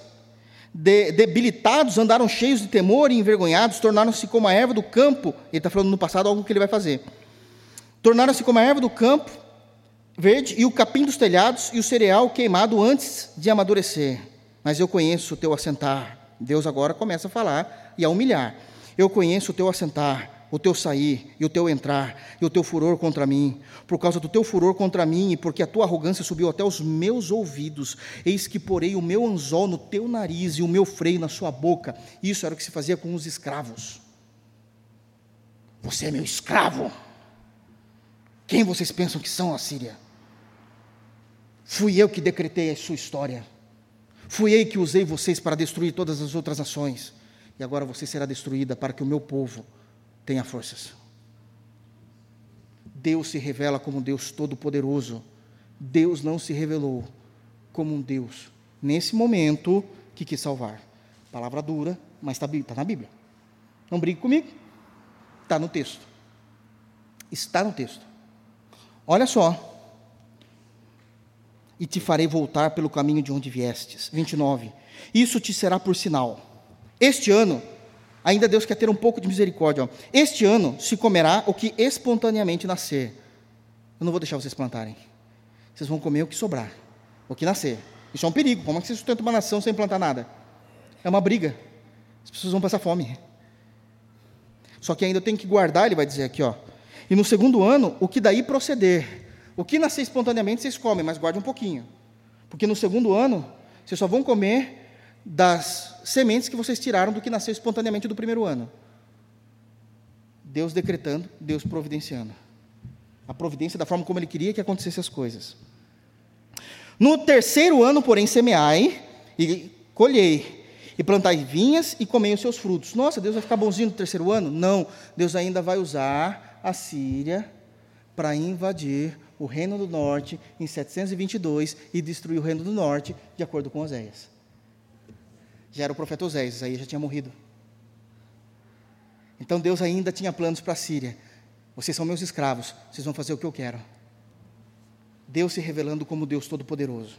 de, debilitados, andaram cheios de temor e envergonhados, tornaram-se como a erva do campo. Ele está falando no passado algo que ele vai fazer. Tornaram-se como a erva do campo verde e o capim dos telhados e o cereal queimado antes de amadurecer. Mas eu conheço o teu assentar. Deus agora começa a falar e a humilhar. Eu conheço o teu assentar o teu sair e o teu entrar e o teu furor contra mim, por causa do teu furor contra mim e porque a tua arrogância subiu até os meus ouvidos, eis que porei o meu anzol no teu nariz e o meu freio na sua boca. Isso era o que se fazia com os escravos. Você é meu escravo. Quem vocês pensam que são, Assíria? Fui eu que decretei a sua história. Fui eu que usei vocês para destruir todas as outras nações. E agora você será destruída para que o meu povo tenha forças. Deus se revela como Deus todo-poderoso. Deus não se revelou como um Deus, nesse momento, que quis salvar. Palavra dura, mas está tá na Bíblia. Não brigue comigo. Está no texto. Está no texto. Olha só. E te farei voltar pelo caminho de onde viestes. 29. Isso te será por sinal. Este ano ainda Deus quer ter um pouco de misericórdia. Ó. Este ano se comerá o que espontaneamente nascer. Eu não vou deixar vocês plantarem. Vocês vão comer o que sobrar, o que nascer. Isso é um perigo. Como é que você sustenta uma nação sem plantar nada? É uma briga. As pessoas vão passar fome. Só que ainda tem que guardar, ele vai dizer aqui, ó. E no segundo ano, o que daí proceder. O que nascer espontaneamente vocês comem, mas guarde um pouquinho. Porque no segundo ano, vocês só vão comer das sementes que vocês tiraram do que nasceu espontaneamente do primeiro ano. Deus decretando, Deus providenciando. A providência da forma como ele queria que acontecessem as coisas. No terceiro ano, porém, semeai e colhei, e plantai vinhas e comei os seus frutos. Nossa, Deus vai ficar bonzinho no terceiro ano? Não, Deus ainda vai usar a Síria para invadir o reino do norte em 722 e destruir o reino do norte, de acordo com Oséias já era o profeta Oséias, aí já tinha morrido. Então Deus ainda tinha planos para a Síria. Vocês são meus escravos, vocês vão fazer o que eu quero. Deus se revelando como Deus Todo-Poderoso.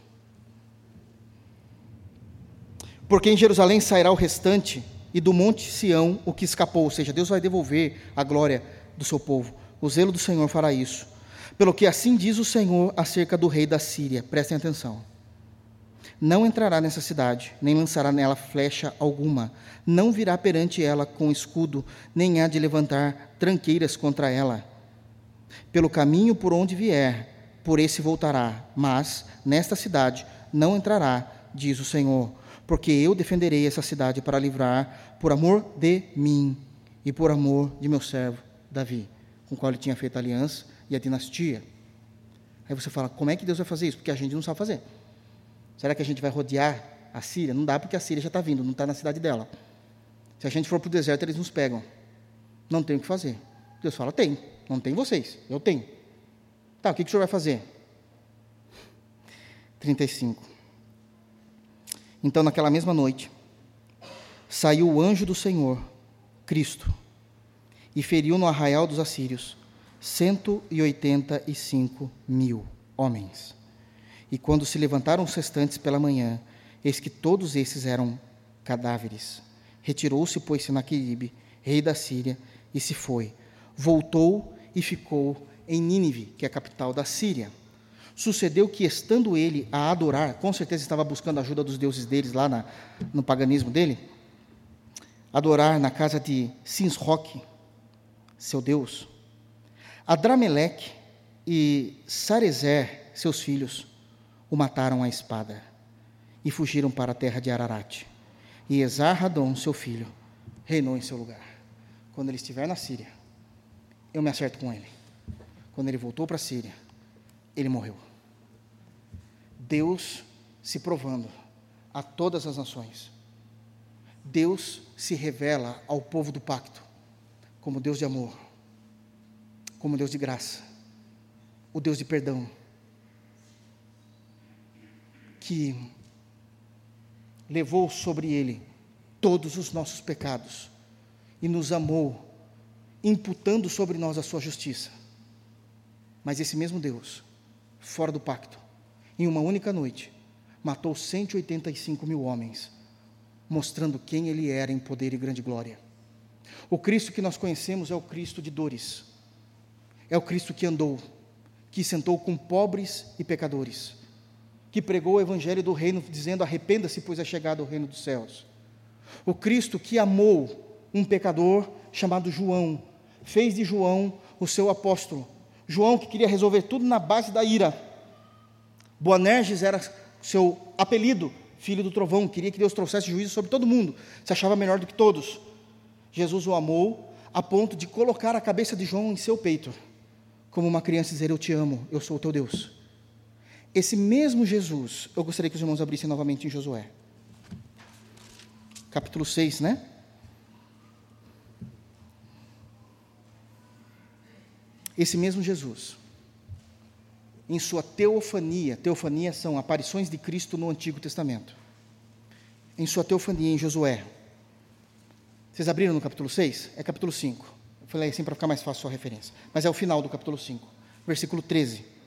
Porque em Jerusalém sairá o restante, e do monte Sião o que escapou, ou seja, Deus vai devolver a glória do seu povo. O zelo do Senhor fará isso. Pelo que assim diz o Senhor acerca do rei da Síria, prestem atenção. Não entrará nessa cidade, nem lançará nela flecha alguma, não virá perante ela com escudo, nem há de levantar tranqueiras contra ela. Pelo caminho por onde vier, por esse voltará, mas nesta cidade não entrará, diz o Senhor, porque eu defenderei essa cidade para livrar por amor de mim e por amor de meu servo Davi, com o qual ele tinha feito aliança e a dinastia. Aí você fala, como é que Deus vai fazer isso? Porque a gente não sabe fazer. Será que a gente vai rodear a Síria? Não dá, porque a Síria já está vindo, não está na cidade dela. Se a gente for para o deserto, eles nos pegam. Não tem o que fazer. Deus fala: tem, não tem vocês, eu tenho. Tá, o que, que o senhor vai fazer? 35. Então, naquela mesma noite, saiu o anjo do Senhor, Cristo, e feriu no arraial dos assírios 185 mil homens. E quando se levantaram os restantes pela manhã, eis que todos esses eram cadáveres. Retirou-se, pois, Senaqueribe, rei da Síria, e se foi. Voltou e ficou em Nínive, que é a capital da Síria. Sucedeu que, estando ele a adorar, com certeza estava buscando a ajuda dos deuses deles lá na, no paganismo dele, adorar na casa de Sinsroque, seu deus, Adrameleque e Sarezer, seus filhos, o mataram à espada e fugiram para a terra de Ararat. E Esarhadon, seu filho, reinou em seu lugar. Quando ele estiver na Síria, eu me acerto com ele. Quando ele voltou para a Síria, ele morreu. Deus se provando a todas as nações. Deus se revela ao povo do pacto como Deus de amor, como Deus de graça, o Deus de perdão, que levou sobre ele todos os nossos pecados e nos amou, imputando sobre nós a sua justiça. Mas esse mesmo Deus, fora do pacto, em uma única noite, matou 185 mil homens, mostrando quem ele era em poder e grande glória. O Cristo que nós conhecemos é o Cristo de dores, é o Cristo que andou, que sentou com pobres e pecadores, que pregou o evangelho do reino, dizendo: arrependa-se, pois é chegado o reino dos céus. O Cristo que amou um pecador chamado João, fez de João o seu apóstolo. João que queria resolver tudo na base da ira. Boanerges era seu apelido, filho do trovão, queria que Deus trouxesse juízo sobre todo mundo, se achava melhor do que todos. Jesus o amou a ponto de colocar a cabeça de João em seu peito, como uma criança dizer: Eu te amo, eu sou o teu Deus. Esse mesmo Jesus, eu gostaria que os irmãos abrissem novamente em Josué. Capítulo 6, né? Esse mesmo Jesus, em sua teofania, teofania são aparições de Cristo no Antigo Testamento. Em sua teofania em Josué. Vocês abriram no capítulo 6? É capítulo 5. Falei assim para ficar mais fácil a sua referência. Mas é o final do capítulo 5, versículo 13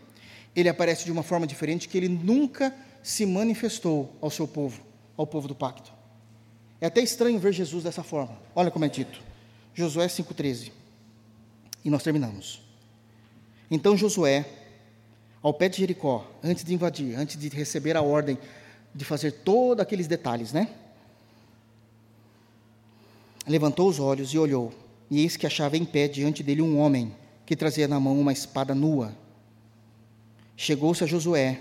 ele aparece de uma forma diferente que ele nunca se manifestou ao seu povo, ao povo do pacto. É até estranho ver Jesus dessa forma. Olha como é dito. Josué 5,13. E nós terminamos. Então Josué, ao pé de Jericó, antes de invadir, antes de receber a ordem de fazer todos aqueles detalhes, né? Levantou os olhos e olhou, e eis que achava em pé diante dele um homem que trazia na mão uma espada nua chegou-se a Josué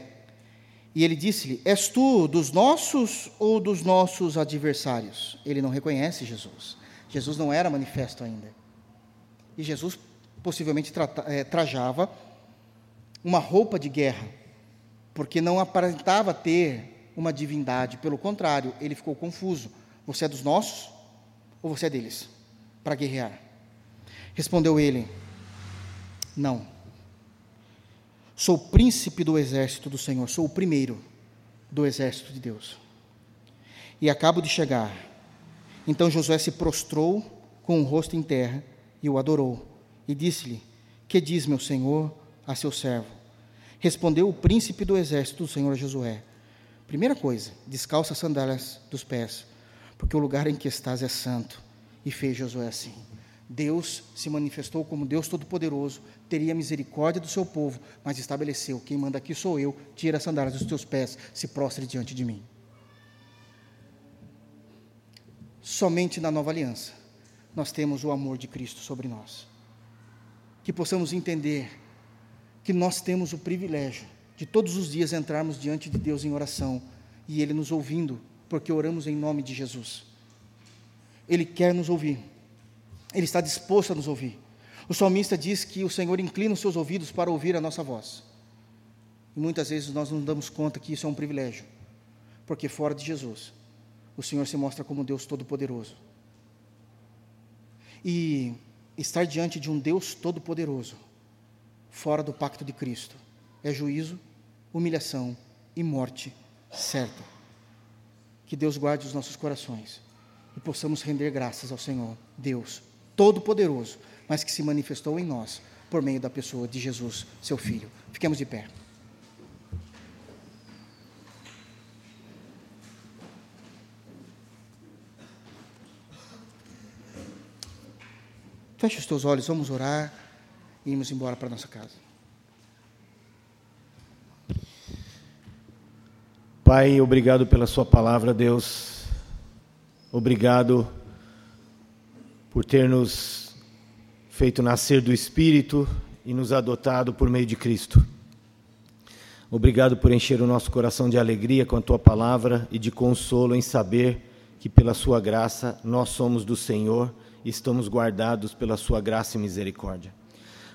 e ele disse-lhe: És tu dos nossos ou dos nossos adversários? Ele não reconhece Jesus. Jesus não era manifesto ainda. E Jesus possivelmente é, trajava uma roupa de guerra, porque não aparentava ter uma divindade. Pelo contrário, ele ficou confuso: Você é dos nossos ou você é deles? Para guerrear. Respondeu ele: Não Sou príncipe do exército do Senhor, sou o primeiro do exército de Deus. E acabo de chegar. Então Josué se prostrou com o rosto em terra e o adorou. E disse-lhe: Que diz meu senhor a seu servo? Respondeu o príncipe do exército do Senhor a Josué: Primeira coisa, descalça as sandálias dos pés, porque o lugar em que estás é santo. E fez Josué assim. Deus se manifestou como Deus Todo-Poderoso, teria misericórdia do seu povo, mas estabeleceu: quem manda aqui sou eu, tira as sandálias dos teus pés, se prostre diante de mim. Somente na nova aliança nós temos o amor de Cristo sobre nós. Que possamos entender que nós temos o privilégio de todos os dias entrarmos diante de Deus em oração e Ele nos ouvindo, porque oramos em nome de Jesus. Ele quer nos ouvir, Ele está disposto a nos ouvir. O salmista diz que o Senhor inclina os seus ouvidos para ouvir a nossa voz. E muitas vezes nós não damos conta que isso é um privilégio, porque fora de Jesus, o Senhor se mostra como Deus Todo-Poderoso. E estar diante de um Deus Todo-Poderoso, fora do pacto de Cristo, é juízo, humilhação e morte certa. Que Deus guarde os nossos corações e possamos render graças ao Senhor, Deus Todo-Poderoso, mas que se manifestou em nós por meio da pessoa de Jesus, seu Filho. Fiquemos de pé. Feche os teus olhos, vamos orar e irmos embora para nossa casa. Pai, obrigado pela Sua palavra, Deus. Obrigado por ter nos feito nascer do Espírito e nos adotado por meio de Cristo. Obrigado por encher o nosso coração de alegria com a Tua palavra e de consolo em saber que, pela Sua graça, nós somos do Senhor estamos guardados pela sua graça e misericórdia.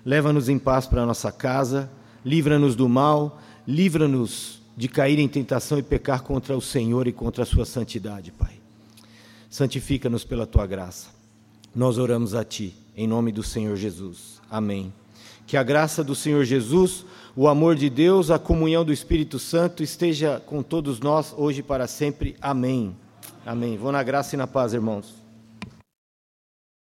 Leva-nos em paz para a nossa casa, livra-nos do mal, livra-nos de cair em tentação e pecar contra o Senhor e contra a sua santidade, Pai. Santifica-nos pela tua graça. Nós oramos a ti, em nome do Senhor Jesus. Amém. Que a graça do Senhor Jesus, o amor de Deus, a comunhão do Espírito Santo esteja com todos nós hoje para sempre. Amém. Amém. Vou na graça e na paz, irmãos.